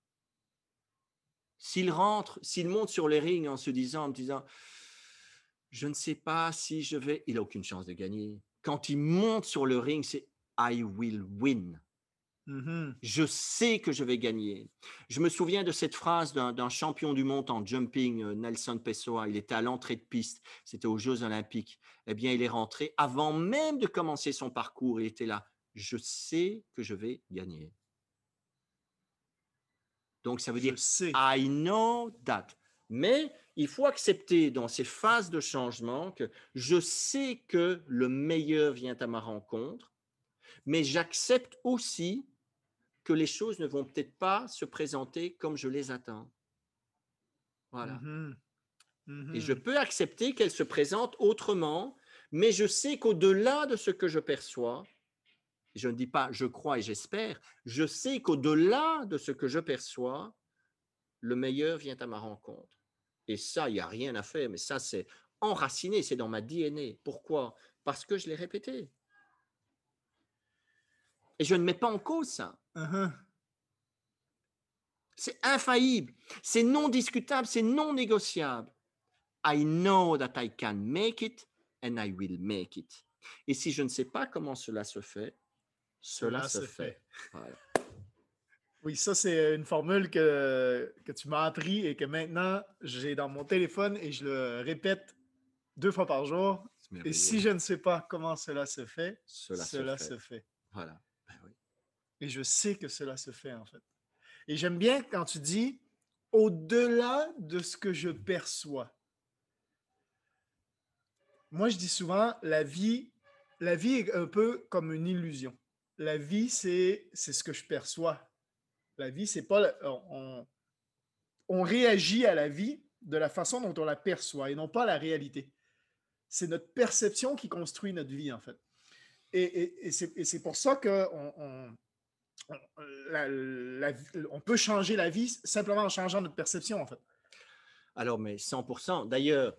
B: S'il rentre, s'il monte sur les rings en se disant, en me disant, je ne sais pas si je vais, il a aucune chance de gagner quand il monte sur le ring, c'est I will win. Mm-hmm. Je sais que je vais gagner. Je me souviens de cette phrase d'un champion du monde en jumping, euh, Nelson Pessoa. Il était à l'entrée de piste, c'était aux Jeux Olympiques. Eh bien, il est rentré avant même de commencer son parcours. Il était là. Je sais que je vais gagner. Donc, ça veut dire I know that. Mais il faut accepter dans ces phases de changement que je sais que le meilleur vient à ma rencontre, mais j'accepte aussi que les choses ne vont peut-être pas se présenter comme je les attends. Voilà. Mmh Et je mmh peux accepter qu'elles se présentent autrement, mais je sais qu'au-delà de ce que je perçois, je ne dis pas je crois et j'espère, je sais qu'au-delà de ce que je perçois, le meilleur vient à ma rencontre. Et ça, il n'y a rien à faire, mais ça, c'est enraciné, c'est dans ma DNA. Pourquoi? Parce que je l'ai répété. Et je ne mets pas en cause ça. Uh-huh. C'est infaillible, c'est non discutable, c'est non négociable. I know that I can make it and I will make it. Et si je ne sais pas comment cela se fait, cela, se, fait.
A: Oui, ça, c'est une formule que, que tu m'as appris et que maintenant, j'ai dans mon téléphone et je le répète deux fois par jour. Et si je ne sais pas comment cela se fait, cela, se, fait.
B: Voilà. Ben
A: et je sais que cela se fait, en fait. Et j'aime bien quand tu dis au-delà de ce que je perçois. Moi, je dis souvent, la vie, la vie est un peu comme une illusion. La vie, c'est ce que je perçois la vie, c'est pas. On, réagit à la vie de la façon dont on la perçoit et non pas la réalité. C'est notre perception qui construit notre vie, en fait. Et, et, c'est pour ça qu'on on, on, peut changer la vie simplement en changeant notre perception, en fait.
B: Alors, mais 100%. D'ailleurs,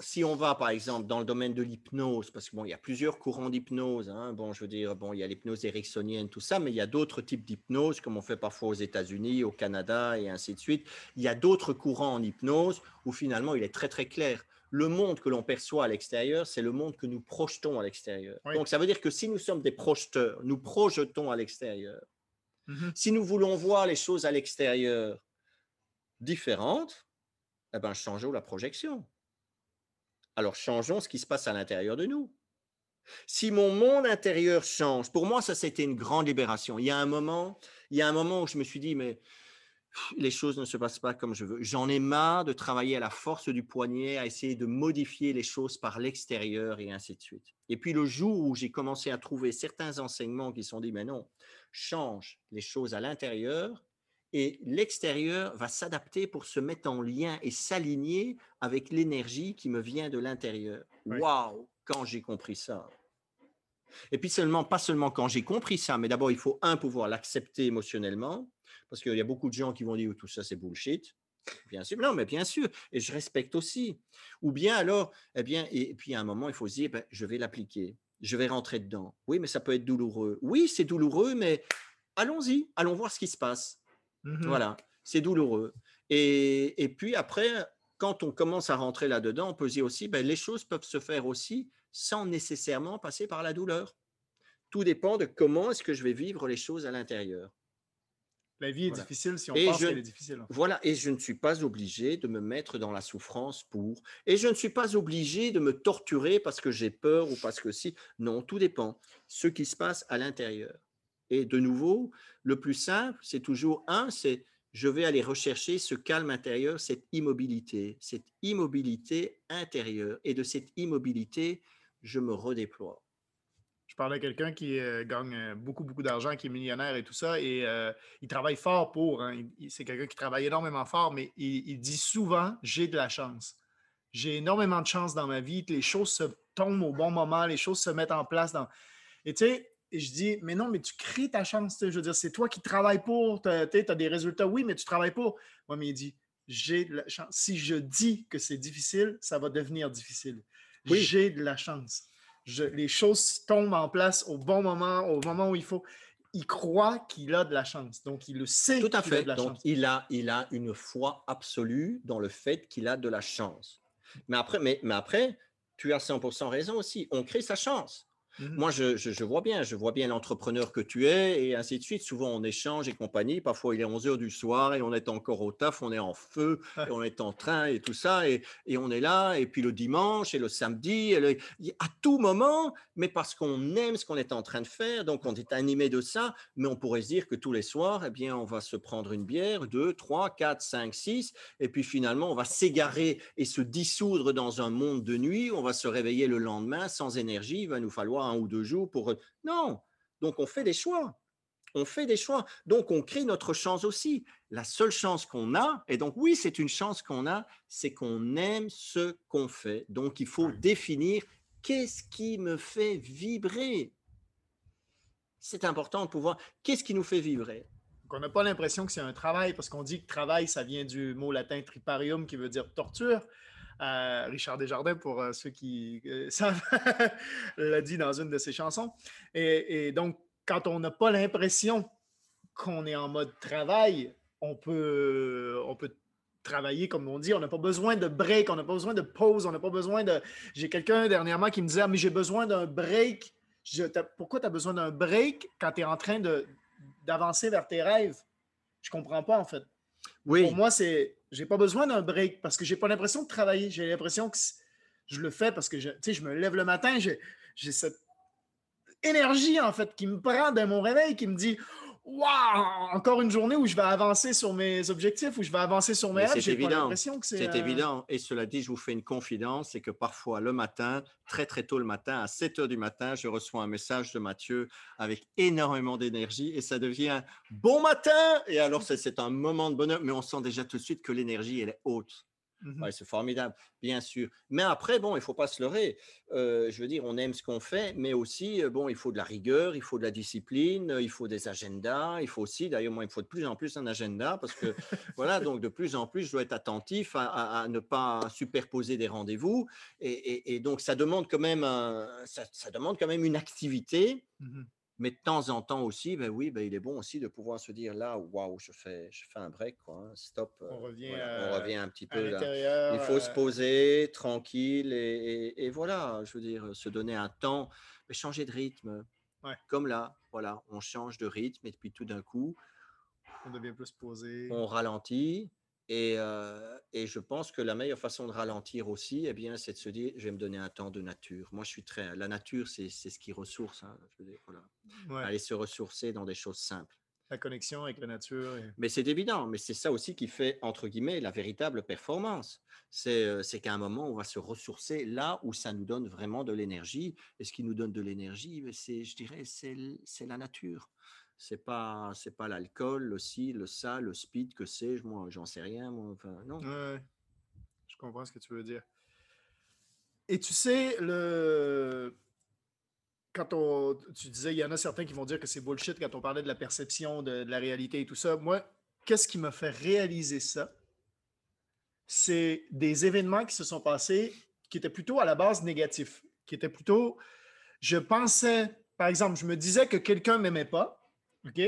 B: si on va par exemple dans le domaine de l'hypnose, parce qu'il bon, y a plusieurs courants d'hypnose, hein, bon, je veux dire, bon, il y a l'hypnose ericksonienne, tout ça, mais il y a d'autres types d'hypnose, comme on fait parfois aux États-Unis, au Canada et ainsi de suite. Il y a d'autres courants en hypnose où finalement il est très très clair. le monde que l'on perçoit à l'extérieur, c'est le monde que nous projetons à l'extérieur. Donc, ça veut dire que si nous sommes des projeteurs, nous projetons à l'extérieur. Mhm. Si nous voulons voir les choses à l'extérieur différentes, eh ben, changeons la projection. Alors, changeons ce qui se passe à l'intérieur de nous. Si mon monde intérieur change, pour moi, ça, c'était une grande libération. Il y a un moment, il y a un moment où je me suis dit, mais les choses ne se passent pas comme je veux. J'en ai marre de travailler à la force du poignet, à essayer de modifier les choses par l'extérieur et ainsi de suite. Et puis le jour où j'ai commencé à trouver certains enseignements qui sont dit, mais non, change les choses à l'intérieur et l'extérieur va s'adapter pour se mettre en lien et s'aligner avec l'énergie qui me vient de l'intérieur. Waouh, quand j'ai compris ça. Et puis seulement, pas seulement quand j'ai compris ça, mais d'abord il faut un pouvoir l'accepter émotionnellement parce qu'il y a beaucoup de gens qui vont dire tout ça c'est bullshit. Bien sûr, non, mais bien sûr, et je respecte aussi. Ou bien alors, eh bien, et puis à un moment, il faut se dire, ben, je vais l'appliquer, je vais rentrer dedans. Oui, mais ça peut être douloureux. Oui, c'est douloureux, mais allons-y, allons voir ce qui se passe. Mmh voilà, c'est douloureux. Et, et, puis après, quand on commence à rentrer là-dedans, on peut dire aussi, ben, les choses peuvent se faire aussi sans nécessairement passer par la douleur. Tout dépend de comment est-ce que je vais vivre les choses à l'intérieur.
A: La vie est difficile si on pense qu'elle est difficile.
B: Voilà, et je ne suis pas obligé de me mettre dans la souffrance pour. Et je ne suis pas obligé de me torturer parce que j'ai peur ou parce que si. Non, tout dépend. Ce qui se passe à l'intérieur. Et de nouveau, le plus simple, c'est toujours un, c'est je vais aller rechercher ce calme intérieur, cette immobilité, cette immobilité intérieure. Et de cette immobilité, je me redéploie
A: je parlais à quelqu'un qui euh, gagne euh, beaucoup, beaucoup d'argent, qui est millionnaire et tout ça, et euh, il travaille fort pour. Hein. c'est quelqu'un qui travaille énormément fort, mais il, dit souvent J'ai de la chance. J'ai énormément de chance dans ma vie, les choses se tombent au bon moment, les choses se mettent en place. Dans... Et tu sais, je dis Mais non, mais tu crées ta chance. Je veux dire, c'est toi qui travailles pour. Tu as, des résultats, oui, mais tu travailles pour. Moi, mais il dit J'ai de la chance. Si je dis que c'est difficile, ça va devenir difficile. Oui. J'ai de la chance les choses tombent en place au bon moment, au moment où il faut. Il croit qu'il a de la chance, donc il le sait.
B: Tout à fait. donc il a, il a une foi absolue dans le fait qu'il a de la chance. Mais après, mais, mais après, tu as 100% raison aussi. On crée sa chance. Mmh Moi, je, vois bien, je vois bien l'entrepreneur que tu es et ainsi de suite. Souvent, on échange et compagnie. Parfois, il est 11 heures du soir et on est encore au taf, on est en feu, et on est en train et tout ça. Et, on est là. Et puis le dimanche et le samedi, à tout moment, mais parce qu'on aime ce qu'on est en train de faire, donc on est animé de ça. Mais on pourrait se dire que tous les soirs, eh bien, on va se prendre une bière, deux, trois, quatre, cinq, six. Et puis finalement, on va s'égarer et se dissoudre dans un monde de nuit. On va se réveiller le lendemain sans énergie. Il va nous falloir un ou deux jours pour... Non, donc on fait des choix. On fait des choix. Donc on crée notre chance aussi. La seule chance qu'on a, et donc oui, c'est une chance qu'on a, c'est qu'on aime ce qu'on fait. Donc il faut définir qu'est-ce qui me fait vibrer. C'est important de pouvoir. Qu'est-ce qui nous fait vibrer?
A: On n'a pas l'impression que c'est un travail, parce qu'on dit que travail, ça vient du mot latin triparium qui veut dire torture. Richard Desjardins, pour euh, ceux qui euh, savent, l'a dit dans une de ses chansons. Et, donc, quand on n'a pas l'impression qu'on est en mode travail, on peut, on peut travailler, comme on dit. On n'a pas besoin de break, on n'a pas besoin de pause, on n'a pas besoin de. J'ai quelqu'un dernièrement qui me disait ah, Mais j'ai besoin d'un break. pourquoi tu as besoin d'un break quand tu es en train d'avancer vers tes rêves? Je comprends pas, en fait. Oui. Pour moi, c'est j'ai pas besoin d'un break parce que j'ai pas l'impression de travailler. J'ai l'impression que je le fais parce que je, je me lève le matin, j'ai cette énergie en fait qui me prend de mon réveil, qui me dit Waouh, encore une journée où je vais avancer sur mes objectifs, où je vais avancer sur mes rêves.
B: C'est évident. C'est euh, évident. Et cela dit, je vous fais une confidence, c'est que parfois le matin, très très tôt le matin, à 7 heures du matin, je reçois un message de Mathieu avec énormément d'énergie et ça devient bon matin. Et alors c'est un moment de bonheur, mais on sent déjà tout de suite que l'énergie elle est haute. Mmh c'est formidable, bien sûr. Mais après, bon, il ne faut pas se leurrer. Euh, je veux dire, on aime ce qu'on fait, mais aussi, bon, il faut de la rigueur, il faut de la discipline, il faut des agendas, il faut aussi, d'ailleurs, moi, il faut de plus en plus un agenda parce que, voilà, donc de plus en plus, je dois être attentif à, ne pas superposer des rendez-vous. Et, donc, ça demande quand même, ça, demande quand même une activité. Mmh Mais de temps en temps aussi, ben oui, ben il est bon aussi de pouvoir se dire là, waouh, je fais, je fais un break, quoi, hein, stop.
A: On revient,
B: on revient un petit peu là. Il faut se
A: euh,
B: poser tranquille et, et- et voilà, je veux dire, se donner un temps, mais changer de rythme.
A: Ouais.
B: Comme là, voilà, on change de rythme et puis tout d'un coup,
A: on devient plus posé.
B: on ralentit. Et, euh, et je pense que la meilleure façon de ralentir aussi, eh bien, c'est de se dire, je vais me donner un temps de nature. Moi, je suis très. La nature, c'est c'est ce qui ressource. hein, je veux dire, voilà.
A: Ouais,
B: Aller se ressourcer dans des choses simples.
A: La connexion avec la nature. et-
B: Mais c'est évident, mais c'est ça aussi qui fait, entre guillemets, la véritable performance. C'est euh, c'est qu'à un moment, on va se ressourcer là où ça nous donne vraiment de l'énergie. Et ce qui nous donne de l'énergie, ben, c'est, je dirais, c'est la nature. C'est pas, c'est pas l'alcool, le ci, le ça, le speed, que sais-je, moi, j'en sais rien, moi, enfin, non.
A: Je comprends ce que tu veux dire. Et tu sais, le... quand on... tu disais, il y en a certains qui vont dire que c'est bullshit quand on parlait de la perception de, de la réalité et tout ça. Moi, qu'est-ce qui m'a fait réaliser ça? C'est des événements qui se sont passés qui étaient plutôt à la base négatifs, qui étaient plutôt, je pensais, par exemple, je me disais que quelqu'un m'aimait pas, OK?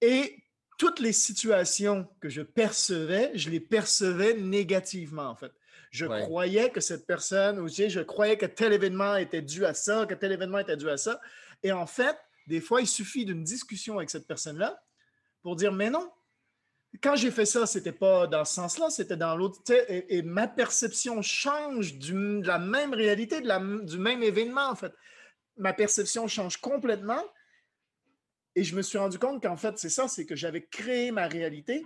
A: Et toutes les situations que je percevais, je les percevais négativement, en fait. Je
B: Ouais.
A: croyais que cette personne, ou je croyais que tel événement était dû à ça, que tel événement était dû à ça. Et en fait, des fois, il suffit d'une discussion avec cette personne-là pour dire, mais non, quand j'ai fait ça, c'était pas dans ce sens-là, c'était dans l'autre. Et, et ma perception change du- de la même réalité, de la du même événement, en fait. Ma perception change complètement. Et je me suis rendu compte qu'en fait, c'est ça, c'est que j'avais créé ma réalité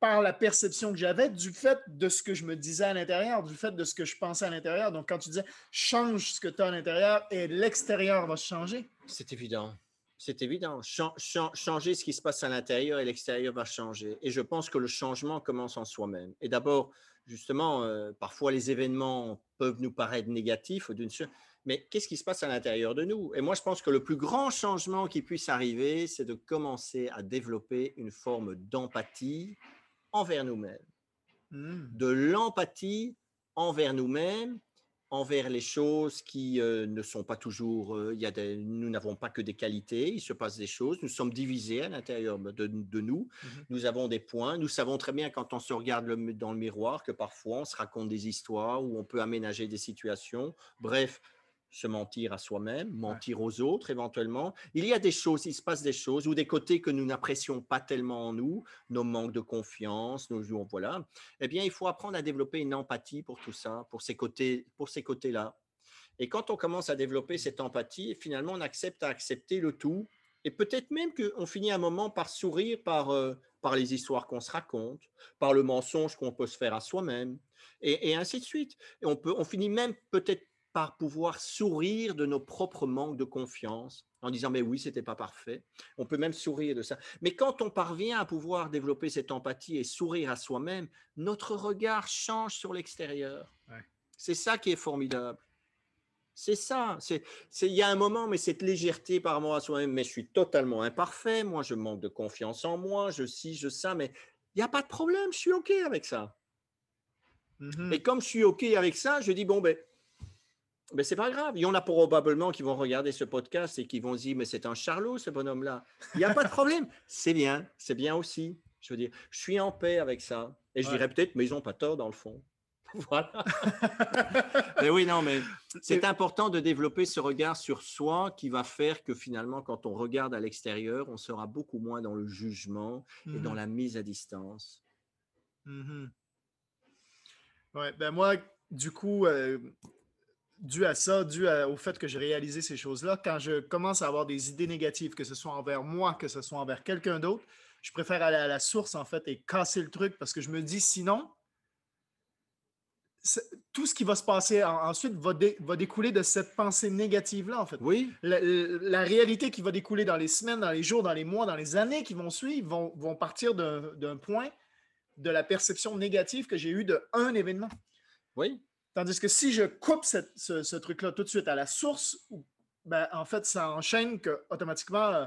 A: par la perception que j'avais du fait de ce que je me disais à l'intérieur, du fait de ce que je pensais à l'intérieur. Donc, quand tu disais change ce que tu as à l'intérieur et l'extérieur va changer.
B: C'est évident. C'est évident. Chan- chan- changer ce qui se passe à l'intérieur et l'extérieur va changer. Et je pense que le changement commence en soi-même. Et d'abord, justement, euh, parfois les événements peuvent nous paraître négatifs ou d'une mais qu'est-ce qui se passe à l'intérieur de nous? Et moi, je pense que le plus grand changement qui puisse arriver, c'est de commencer à développer une forme d'empathie envers nous-mêmes
A: Hmm.
B: de l'empathie envers nous-mêmes, envers les choses qui euh, ne sont pas toujours. euh, y a des- nous n'avons pas que des qualités, il se passe des choses, nous sommes divisés à l'intérieur de, de nous,
A: Mhm.
B: nous avons des points, nous savons très bien quand on se regarde le- dans le miroir que parfois on se raconte des histoires où on peut aménager des situations. Bref, se mentir à soi-même, mentir aux autres éventuellement. Il y a des choses, il se passe des choses ou des côtés que nous n'apprécions pas tellement en nous, nos manques de confiance, nos voilà. Eh bien, il faut apprendre à développer une empathie pour tout ça, pour ces côtés, pour ces côtés-là. Et quand on commence à développer cette empathie, finalement, on accepte à accepter le tout. Et peut-être même qu'on finit un moment par sourire par, euh, par les histoires qu'on se raconte, par le mensonge qu'on peut se faire à soi-même, et, et ainsi de suite. Et on, peut, on finit même peut-être par pouvoir sourire de nos propres manques de confiance en disant mais oui, c'était pas parfait. On peut même sourire de ça. Mais quand on parvient à pouvoir développer cette empathie et sourire à soi-même, notre regard change sur l'extérieur.
A: Ouais.
B: C'est ça qui est formidable. C'est ça. C'est, il y a un moment, mais cette légèreté par rapport à soi-même, mais je suis totalement imparfait, moi je manque de confiance en moi, je ci, je ça, mais il n'y a pas de problème, je suis OK avec ça.
A: Mhm.
B: Et comme je suis OK avec ça, je dis, bon, ben, ben c'est pas grave. Il y en a probablement qui vont regarder ce podcast et qui vont se dire, mais c'est un charlot, ce bonhomme-là. Il n'y a pas de problème. C'est bien, c'est bien aussi. Je veux dire, je suis en paix avec ça. Et je
A: Ouais.
B: dirais peut-être, mais ils n'ont pas tort dans le fond. voilà. mais oui, non, mais c'est important de développer ce regard sur soi qui va faire que finalement, quand on regarde à l'extérieur, on sera beaucoup moins dans le jugement et dans
A: Mhm.
B: la mise à distance.
A: Mhm. Ouais, ben moi, du coup, euh, dû à ça, dû à- au fait que j'ai réalisé ces choses-là, quand je commence à avoir des idées négatives, que ce soit envers moi, que ce soit envers quelqu'un d'autre, je préfère aller à la source, en fait, et casser le truc parce que je me dis, sinon, tout ce qui va se passer en- ensuite va, dé- va découler de cette pensée négative-là, en fait.
B: Oui,
A: La, la réalité qui va découler dans les semaines, dans les jours, dans les mois, dans les années qui vont suivre vont, vont partir d'un d'un point de la perception négative que j'ai eue de un événement.
B: oui.
A: Tandis que si je coupe ce, truc-là tout de suite à la source, ben, en fait, ça enchaîne que automatiquement, euh,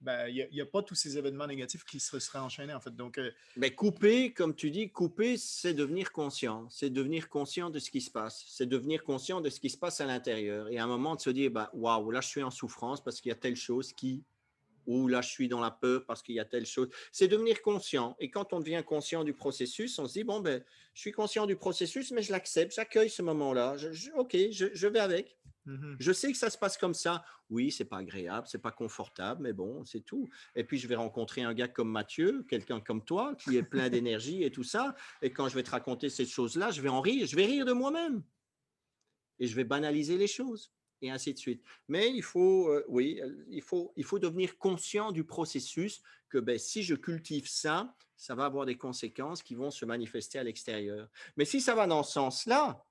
A: ben, il n'y a, pas tous ces événements négatifs qui se seraient enchaînés, en fait. Donc,
B: euh, Mais couper, comme tu dis, couper, c'est devenir conscient. C'est devenir conscient de ce qui se passe. C'est devenir conscient de ce qui se passe à l'intérieur. Et à un moment, de se dire, bah, waouh, là, je suis en souffrance parce qu'il y a telle chose qui ou là, je suis dans la peur parce qu'il y a telle chose. C'est devenir conscient. Et quand on devient conscient du processus, on se dit, bon, ben, je suis conscient du processus, mais je l'accepte, j'accueille ce moment-là. OK, je, vais avec. Mmh je sais que ça se passe comme ça. Oui, c'est pas agréable, c'est pas confortable, mais bon, c'est tout. Et puis je vais rencontrer un gars comme Mathieu, quelqu'un comme toi, qui est plein d'énergie et tout ça. Et quand je vais te raconter ces choses-là, je vais en rire, je vais rire de moi-même. Et je vais banaliser les choses et ainsi de suite. Mais il faut, euh, oui, euh, il faut, il faut devenir conscient du processus que ben, si je cultive ça, ça va avoir des conséquences qui vont se manifester à l'extérieur. Mais si ça va dans ce sens-là,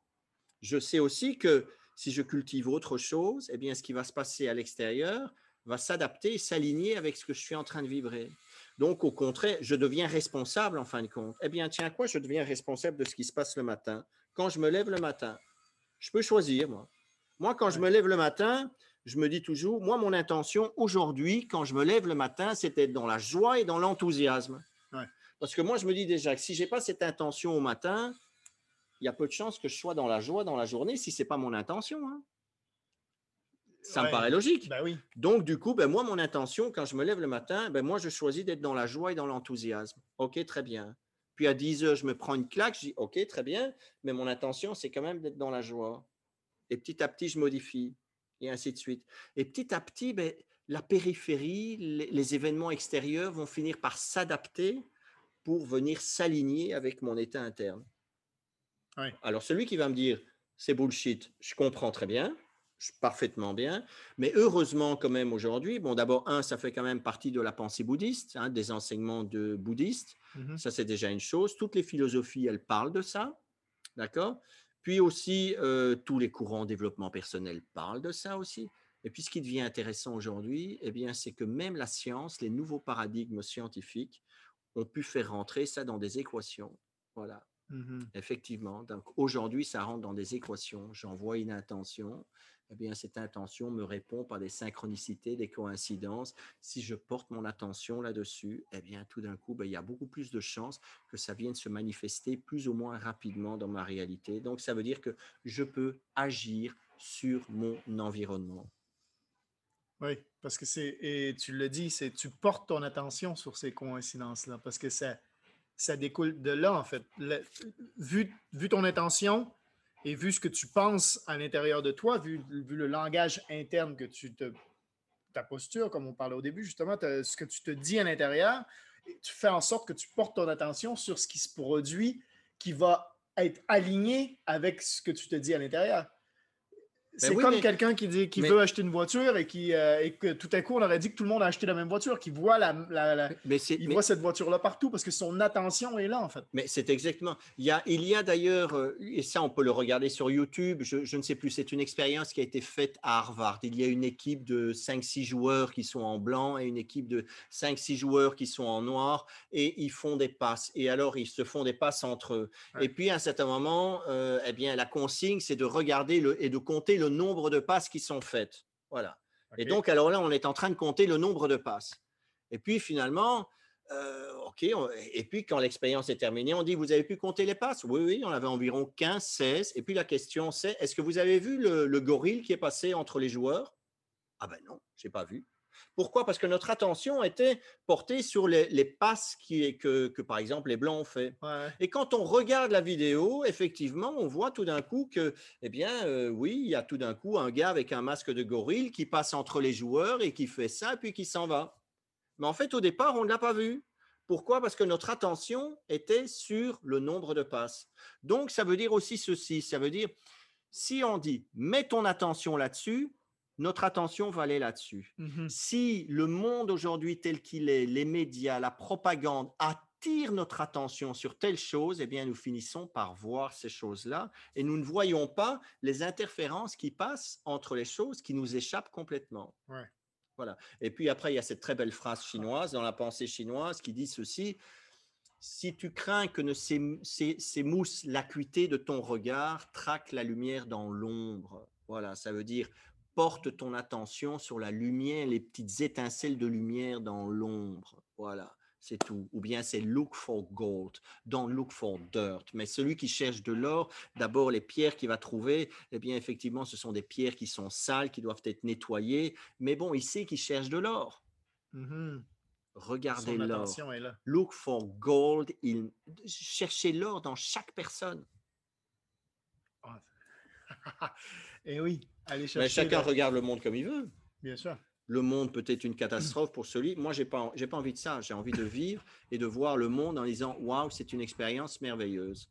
B: je sais aussi que si je cultive autre chose, eh bien, ce qui va se passer à l'extérieur va s'adapter et s'aligner avec ce que je suis en train de vibrer. Donc, au contraire, je deviens responsable en fin de compte. Eh bien, tiens, quoi, je deviens responsable de ce qui se passe le matin? Quand je me lève le matin, je peux choisir, moi. Moi, quand je me lève le matin, je me dis toujours, moi, mon intention aujourd'hui, quand je me lève le matin, c'était dans la joie et dans l'enthousiasme. Parce que moi, je me dis déjà que si je n'ai pas cette intention au matin, il y a peu de chances que je sois dans la joie dans la journée si ce n'est pas mon intention. Hein. Ça me paraît logique.
A: Ben oui.
B: Donc, du coup, ben, moi, mon intention, quand je me lève le matin, ben, moi, je choisis d'être dans la joie et dans l'enthousiasme. OK, très bien. Puis à 10 heures, je me prends une claque, je dis OK, très bien, mais mon intention, c'est quand même d'être dans la joie. Et petit à petit, je modifie, et ainsi de suite. Et petit à petit, ben, la périphérie, les, événements extérieurs vont finir par s'adapter pour venir s'aligner avec mon état interne. Alors, celui qui va me dire, c'est bullshit, je comprends très bien, parfaitement bien, mais heureusement quand même aujourd'hui, bon d'abord, un, ça fait quand même partie de la pensée bouddhiste, hein, des enseignements de bouddhistes, mmh ça c'est déjà une chose, toutes les philosophies, elles parlent de ça, d'accord? Puis aussi, euh, tous les courants développement personnel parlent de ça aussi. Et puis, ce qui devient intéressant aujourd'hui, eh bien, c'est que même la science, les nouveaux paradigmes scientifiques ont pu faire rentrer ça dans des équations. Voilà. Mmh Effectivement. Donc, aujourd'hui, ça rentre dans des équations. J'envoie une intention eh bien, cette intention me répond par des synchronicités, des coïncidences. Si je porte mon attention là-dessus, eh bien, tout d'un coup, ben, il y a beaucoup plus de chances que ça vienne se manifester plus ou moins rapidement dans ma réalité. Donc, ça veut dire que je peux agir sur mon environnement.
A: Oui, parce que c'est, et tu le dis, c'est tu portes ton attention sur ces coïncidences-là, parce que ça, ça découle de là, en fait. vu, vu ton intention, et vu ce que tu penses à l'intérieur de toi, vu, le langage interne que tu te. ta posture, comme on parlait au début, justement, ce que tu te dis à l'intérieur, tu fais en sorte que tu portes ton attention sur ce qui se produit qui va être aligné avec ce que tu te dis à l'intérieur. Ben c'est comme quelqu'un qui dit qu'il veut acheter une voiture et, qui, euh, et que tout à coup on aurait dit que tout le monde a acheté la même voiture, qui voit, la, mais il voit cette voiture-là partout parce que son attention est là en fait.
B: Mais c'est exactement. Il y a, il y a d'ailleurs, euh, et ça on peut le regarder sur YouTube, je, je ne sais plus, c'est une expérience qui a été faite à Harvard. Il y a une équipe de 5-6 joueurs qui sont en blanc et une équipe de 5-6 joueurs qui sont en noir et ils font des passes. Et alors ils se font des passes entre eux. Et puis à un certain moment, euh, eh bien la consigne c'est de regarder le, et de compter le nombre de passes qui sont faites. Voilà. Et donc, alors là, on est en train de compter le nombre de passes. Et puis finalement, euh, OK, et puis quand l'expérience est terminée, on dit, vous avez pu compter les passes? Oui, oui, on avait environ 15, 16. Et puis la question, c'est, est-ce que vous avez vu le, le gorille qui est passé entre les joueurs? Ah ben non, je n'ai pas vu. Pourquoi? Parce que notre attention était portée sur les, passes qui, que, que, par exemple, les Blancs ont fait. Et quand on regarde la vidéo, effectivement, on voit tout d'un coup que, eh bien, euh, oui, il y a tout d'un coup un gars avec un masque de gorille qui passe entre les joueurs et qui fait ça, puis qui s'en va. Mais en fait, au départ, on ne l'a pas vu. Pourquoi? Parce que notre attention était sur le nombre de passes. Donc, ça veut dire aussi ceci. Ça veut dire, si on dit, mets ton attention là-dessus, notre attention va aller là-dessus. Mmh si le monde aujourd'hui tel qu'il est, les médias, la propagande attirent notre attention sur telle chose, eh bien, nous finissons par voir ces choses-là et nous ne voyons pas les interférences qui passent entre les choses qui nous échappent complètement. Voilà. Et puis après, il y a cette très belle phrase chinoise dans la pensée chinoise qui dit ceci si tu crains que ne s'émousse l'acuité de ton regard, traque la lumière dans l'ombre. Voilà, ça veut dire porte ton attention sur la lumière, les petites étincelles de lumière dans l'ombre. Voilà, c'est tout. Ou bien c'est look for gold, don't look for dirt. Mais celui qui cherche de l'or, d'abord les pierres qu'il va trouver, eh bien effectivement, ce sont des pierres qui sont sales, qui doivent être nettoyées. Mais bon, il sait qu'il cherche de l'or.
A: Mhm.
B: Regardez
A: Son
B: l'or. Look for gold. Il... Cherchez l'or dans chaque personne.
A: Et oui, allez chercher.
B: Mais chacun regarde le monde comme il veut.
A: Bien sûr.
B: Le monde peut être une catastrophe pour celui. Moi, j'ai pas, j'ai pas envie de ça. J'ai envie de vivre et de voir le monde en disant waouh, c'est une expérience merveilleuse.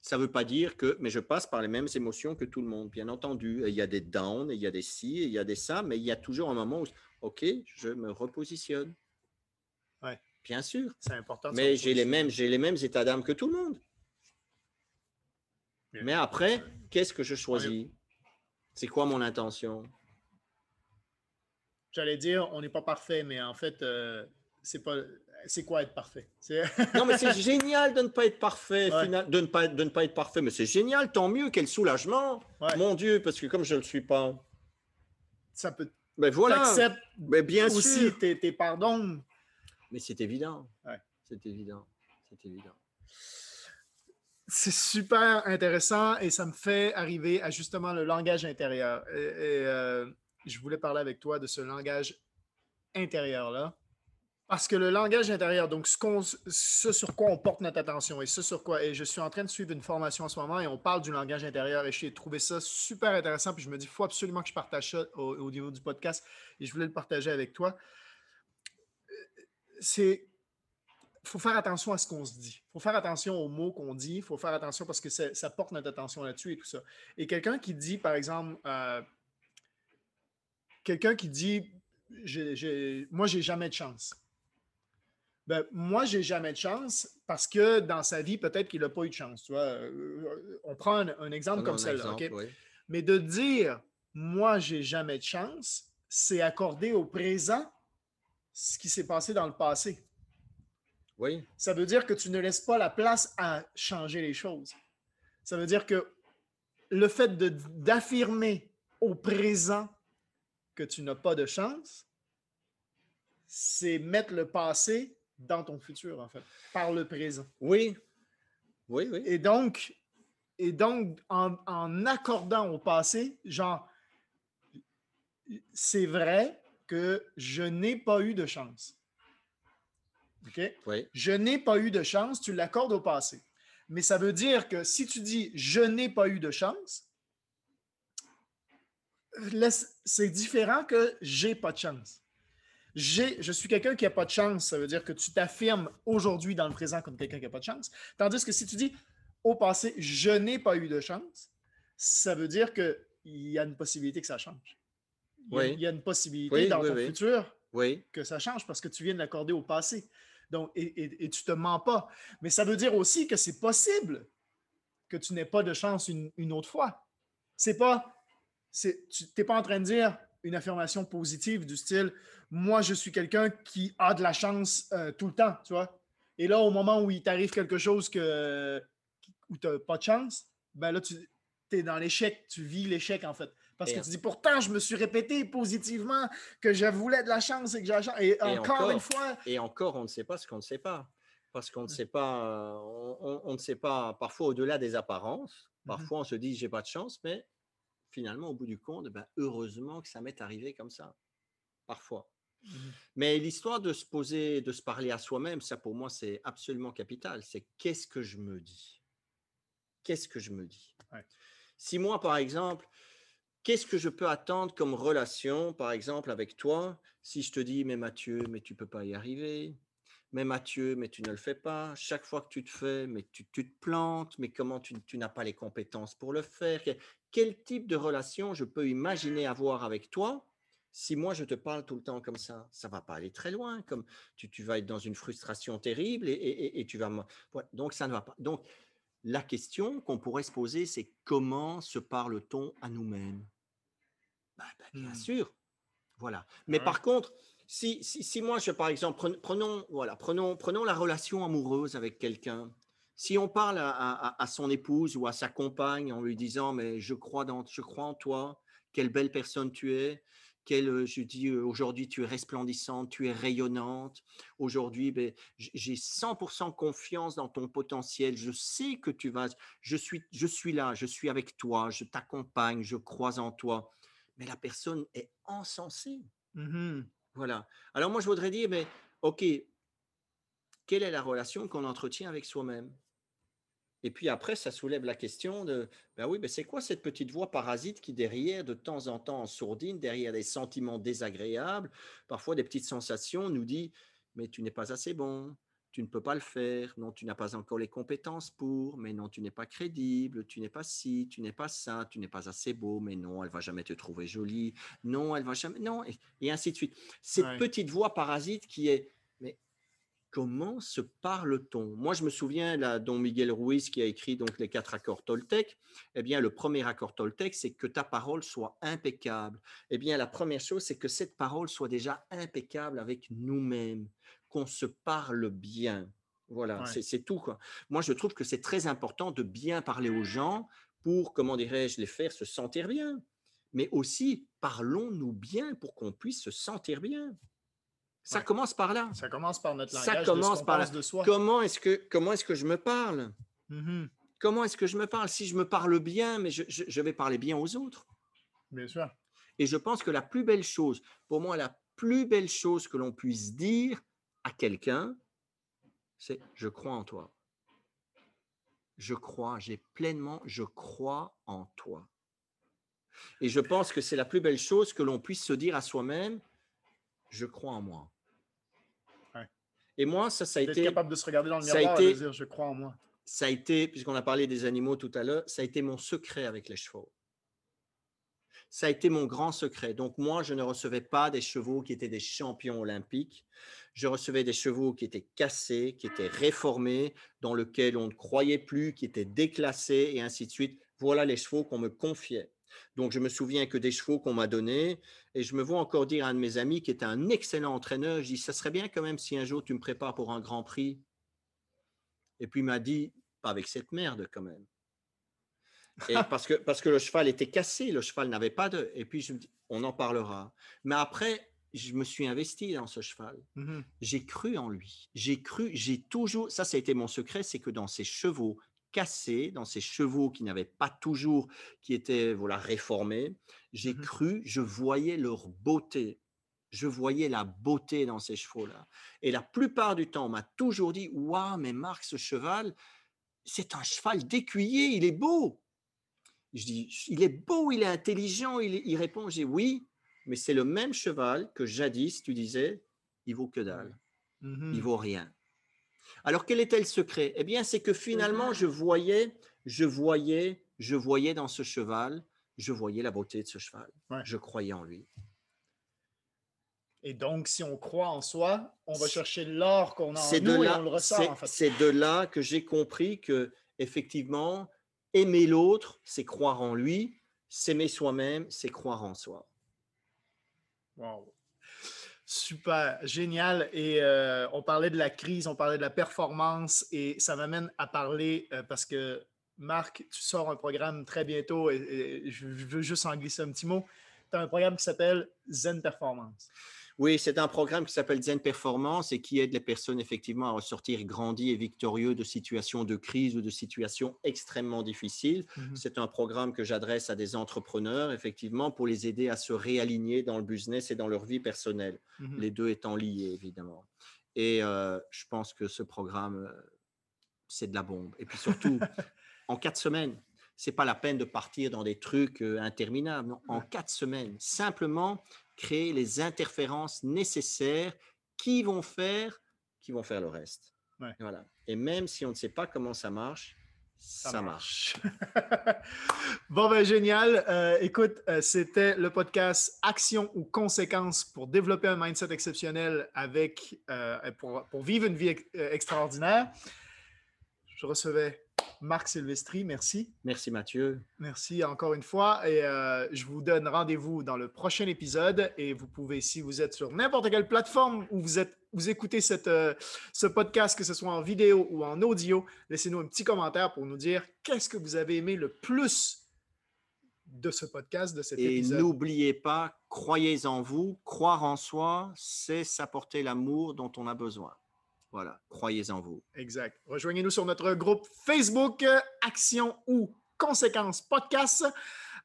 B: Ça ne veut pas dire que, mais je passe par les mêmes émotions que tout le monde, bien entendu. Il y a des downs, il y a des et il y a des ça, mais il y a toujours un moment où, ok, je me repositionne.
A: Ouais.
B: Bien sûr.
A: C'est important.
B: Mais j'ai les mêmes, j'ai les mêmes états d'âme que tout le monde. Mais après, qu'est-ce que je choisis? C'est quoi mon intention?
A: J'allais dire, on n'est pas parfait, mais en fait, euh, c'est pas. C'est quoi être parfait?
B: Non, mais c'est génial de ne pas être parfait,
A: Ouais.
B: final- de, ne pas, de ne pas être parfait. Mais c'est génial, tant mieux, quel soulagement.
A: Ouais.
B: Mon Dieu, parce que comme je ne le suis pas.
A: ça peut.
B: Ben voilà. Mais bien
A: aussi
B: sûr.
A: tes, tes pardons.
B: Mais c'est évident.
A: Ouais.
B: C'est évident. C'est évident.
A: C'est super intéressant et ça me fait arriver à justement le langage intérieur. Et, euh, je voulais parler avec toi de ce langage intérieur-là. Parce que le langage intérieur, donc ce, sur quoi on porte notre attention et ce sur quoi, et je suis en train de suivre une formation en ce moment et on parle du langage intérieur et j'ai trouvé ça super intéressant. Puis je me dis, il faut absolument que je partage ça au, au niveau du podcast et je voulais le partager avec toi. C'est faut faire attention à ce qu'on se dit. Il faut faire attention aux mots qu'on dit. Il faut faire attention parce que ça, porte notre attention là-dessus et tout ça. Et quelqu'un qui dit, par exemple, euh, quelqu'un qui dit, moi, j'ai jamais de chance. Ben, moi, j'ai jamais de chance parce que dans sa vie, peut-être qu'il n'a pas eu de chance. Tu vois. Euh, On prend un, un exemple comme celle-là.
B: oui.
A: Mais de dire, moi, j'ai jamais de chance, c'est accorder au présent ce qui s'est passé dans le passé.
B: Oui,
A: Ça veut dire que tu ne laisses pas la place à changer les choses. Ça veut dire que le fait d'affirmer au présent que tu n'as pas de chance, c'est mettre le passé dans ton futur, en fait, par le présent.
B: oui, oui, oui.
A: Et donc, et donc en, en accordant au passé, genre, c'est vrai que je n'ai pas eu de chance.
B: Oui.
A: Je n'ai pas eu de chance, tu l'accordes au passé. Mais ça veut dire que si tu dis je n'ai pas eu de chance, c'est différent que j'ai pas de chance. Je suis quelqu'un qui n'a pas de chance, ça veut dire que tu t'affirmes aujourd'hui dans le présent comme quelqu'un qui n'a pas de chance. Tandis que si tu dis au passé je n'ai pas eu de chance, ça veut dire qu'il y a une possibilité que ça change. Il y a,
B: Oui.
A: il y a une possibilité
B: Oui,
A: dans
B: oui.
A: futur que ça change parce que tu viens de l'accorder au passé. Donc, et, tu te mens pas. Mais ça veut dire aussi que c'est possible que tu n'aies pas de chance une, une autre fois. C'est pas. c'est- Tu n'es pas en train de dire une affirmation positive du style Moi, je suis quelqu'un qui a de la chance euh, tout le temps, tu vois. Et là, au moment où il t'arrive quelque chose que, où tu n'as pas de chance, ben là, tu es dans l'échec. Tu vis l'échec, en fait. Parce
B: Et
A: que tu dis Pourtant, je me suis répété positivement que je voulais de la chance et que j'ai la chance. Et, encore,
B: encore.
A: une fois,
B: Et encore, on ne sait pas ce qu'on ne sait pas. Parce qu'on ne sait pas, on, on- on ne sait pas, parfois au-delà des apparences,
A: Mhm.
B: parfois on se dit j'ai pas de chance, mais finalement, au bout du compte, ben, heureusement que ça m'est arrivé comme ça. Parfois.
A: Mhm.
B: Mais l'histoire de se poser, de se parler à soi-même, ça pour moi, c'est absolument capital. C'est qu'est-ce que je me dis? Qu'est-ce que je me dis?
A: Ouais.
B: Si moi, par exemple, qu'est-ce que je peux attendre comme relation, par exemple, avec toi, si je te dis, mais Mathieu, mais tu peux pas y arriver mais Mathieu, mais tu ne le fais pas. Chaque fois que tu te fais, mais tu, te plantes. Mais comment tu, n'as pas les compétences pour le faire? Que- Quel type de relation je peux imaginer avoir avec toi si moi je te parle tout le temps comme ça? Ça va pas aller très loin. Comme tu, vas être dans une frustration terrible et, tu vas. Voilà, donc ça ne va pas. Donc la question qu'on pourrait se poser, c'est comment se parle-t-on à nous-mêmes? Bah, bah, Bien
A: Hmm.
B: sûr. Voilà. Mais
A: Ouais.
B: par contre, si, si, si moi, je, par exemple, pren- prenons, voilà, prenons, prenons la relation amoureuse avec quelqu'un. Si on parle à, son épouse ou à sa compagne en lui disant mais je crois dans, je crois en toi, quelle belle personne tu es, quelle, je dis aujourd'hui tu es resplendissante, tu es rayonnante. Aujourd'hui, ben, j'ai 100% confiance dans ton potentiel. Je sais que tu vas, je suis, je suis là, je suis avec toi, je t'accompagne, je crois en toi. Mais la personne est encensée.
A: Mmh
B: voilà. Alors moi je voudrais dire mais ok, quelle est la relation qu'on entretient avec soi-même? Et puis après, ça soulève la question de, ben oui, ben c'est quoi cette petite voix parasite qui derrière, de temps en temps en sourdine, derrière des sentiments désagréables, parfois des petites sensations, nous dit, mais tu n'es pas assez bon, tu ne peux pas le faire, non, tu n'as pas encore les compétences pour, mais non, tu n'es pas crédible, tu n'es pas ci, tu n'es pas ça, tu n'es pas assez beau, mais non, elle va jamais te trouver jolie, non, elle va jamais, non, et, ainsi de suite. Cette petite voix parasite qui est, comment se parle-t-on? Moi, je me souviens, là, dont Miguel Ruiz qui a écrit donc les quatre accords Toltec, eh bien, le premier accord Toltec, c'est que ta parole soit impeccable. Eh bien, la première chose, c'est que cette parole soit déjà impeccable avec nous-mêmes, qu'on se parle bien. Voilà, c'est tout. Quoi. Moi, je trouve que c'est très important de bien parler aux gens pour, comment dirais-je, les faire se sentir bien. Mais aussi, parlons-nous bien pour qu'on puisse se sentir bien. Ça commence par là.
A: Ça commence par notre
B: langage. Ça commence par là. De soi. Comment est-ce que comment est-ce que je me parle?
A: Mmh
B: Comment est-ce que je me parle? Si je me parle bien, mais je, vais parler bien aux autres.
A: Bien sûr.
B: Et je pense que la plus belle chose, pour moi, la plus belle chose que l'on puisse dire à quelqu'un, c'est je crois en toi. Je crois, j'ai pleinement, je crois en toi. Et je pense que c'est la plus belle chose que l'on puisse se dire à soi-même, je crois en moi. Et moi, ça, ça a été.
A: capable de se regarder dans le miroir et de dire je crois en moi.
B: Ça a été, puisqu'on a parlé des animaux tout à l'heure, ça a été mon secret avec les chevaux. Ça a été mon grand secret. Donc, moi, je ne recevais pas des chevaux qui étaient des champions olympiques. Je recevais des chevaux qui étaient cassés, qui étaient réformés, dans lesquels on ne croyait plus, qui étaient déclassés et ainsi de suite. Voilà les chevaux qu'on me confiait. Donc, je me souviens que des chevaux qu'on m'a donnés, et je me vois encore dire à un de mes amis qui était un excellent entraîneur, je dis, ça serait bien quand même si un jour tu me prépares pour un grand prix. Et puis il m'a dit, pas avec cette merde quand même. Et parce, que, parce que le cheval était cassé, le cheval n'avait pas de... Et puis je me dis, on en parlera. Mais après, je me suis investi dans ce cheval.
A: Mmh
B: j'ai cru en lui. J'ai cru, j'ai toujours... Ça, ça a été mon secret, c'est que dans ces chevaux, cassé dans ces chevaux qui n'avaient pas toujours, qui étaient voilà, réformés. J'ai mmh cru, je voyais leur beauté. Je voyais la beauté dans ces chevaux-là. Et la plupart du temps, on m'a toujours dit Waouh, mais Marc, ce cheval, c'est un cheval d'écuyer, il est beau. Je dis Il est beau, il est intelligent. Il, il répond J'ai Oui, mais c'est le même cheval que jadis, tu disais, il vaut que dalle.
A: Mmh
B: il vaut rien. Alors, quel était le secret? Eh bien, c'est que finalement, je voyais, je voyais, je voyais dans ce cheval, je voyais la beauté de ce cheval. Je croyais en lui.
A: Et donc, si on croit en soi, on va chercher l'or qu'on a en nous et on le ressent.
B: C'est de là que j'ai compris que, effectivement, aimer l'autre, c'est croire en lui. S'aimer soi-même, c'est croire en soi.
A: Wow. Super, génial. Et euh, on parlait de la crise, on parlait de la performance et ça m'amène à parler euh, parce que Marc, tu sors un programme très bientôt et, je, veux juste en glisser un petit mot. Tu as un programme qui s'appelle Zen Performance.
B: Oui, c'est un programme qui s'appelle Zen Performance et qui aide les personnes effectivement à ressortir grandis et victorieux de situations de crise ou de situations extrêmement difficiles. Mhm. C'est un programme que j'adresse à des entrepreneurs effectivement pour les aider à se réaligner dans le business et dans leur vie personnelle, mhm. les deux étant liés évidemment. Et euh, je pense que ce programme, euh, c'est de la bombe. Et puis surtout, en quatre semaines, c'est pas la peine de partir dans des trucs euh, interminables. Non, en quatre semaines, simplement créer les interférences nécessaires qui vont faire, qui vont faire le reste. Voilà. Et même si on ne sait pas comment ça marche, ça, marche.
A: bon, ben génial. Euh, écoute, euh, c'était le podcast Action ou conséquences pour développer un mindset exceptionnel avec, euh, pour, pour, vivre une vie extraordinaire. Je recevais Marc Silvestri, merci.
B: Merci Mathieu.
A: Merci encore une fois. Et euh, je vous donne rendez-vous dans le prochain épisode. Et vous pouvez, si vous êtes sur n'importe quelle plateforme où vous, êtes, vous écoutez cette, euh, ce podcast, que ce soit en vidéo ou en audio, laissez-nous un petit commentaire pour nous dire qu'est-ce que vous avez aimé le plus de ce podcast, de cet
B: Et
A: épisode.
B: n'oubliez pas, croyez en vous, croire en soi, c'est s'apporter l'amour dont on a besoin. Voilà, croyez en vous.
A: Exact. Rejoignez-nous sur notre groupe Facebook euh, Action ou Conséquences Podcast.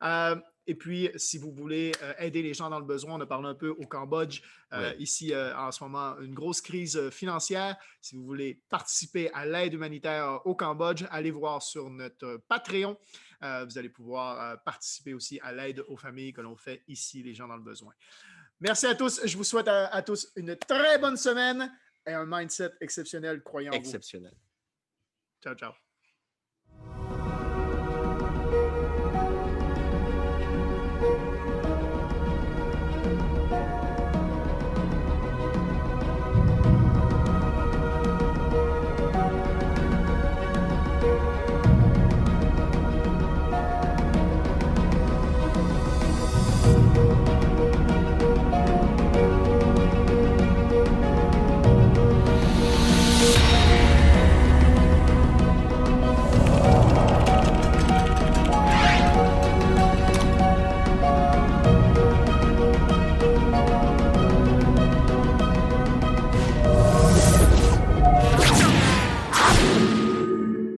A: Euh, et puis, si vous voulez euh, aider les gens dans le besoin, on a parlé un peu au Cambodge. Euh. Ici, euh, en ce moment, une grosse crise financière. Si vous voulez participer à l'aide humanitaire au Cambodge, allez voir sur notre Patreon. Vous allez pouvoir participer aussi à l'aide aux familles que l'on fait ici, les gens dans le besoin. Merci à tous. Je vous souhaite à, à tous une très bonne semaine et un mindset exceptionnel, croyant vous.
B: Exceptionnel.
A: Ciao, ciao.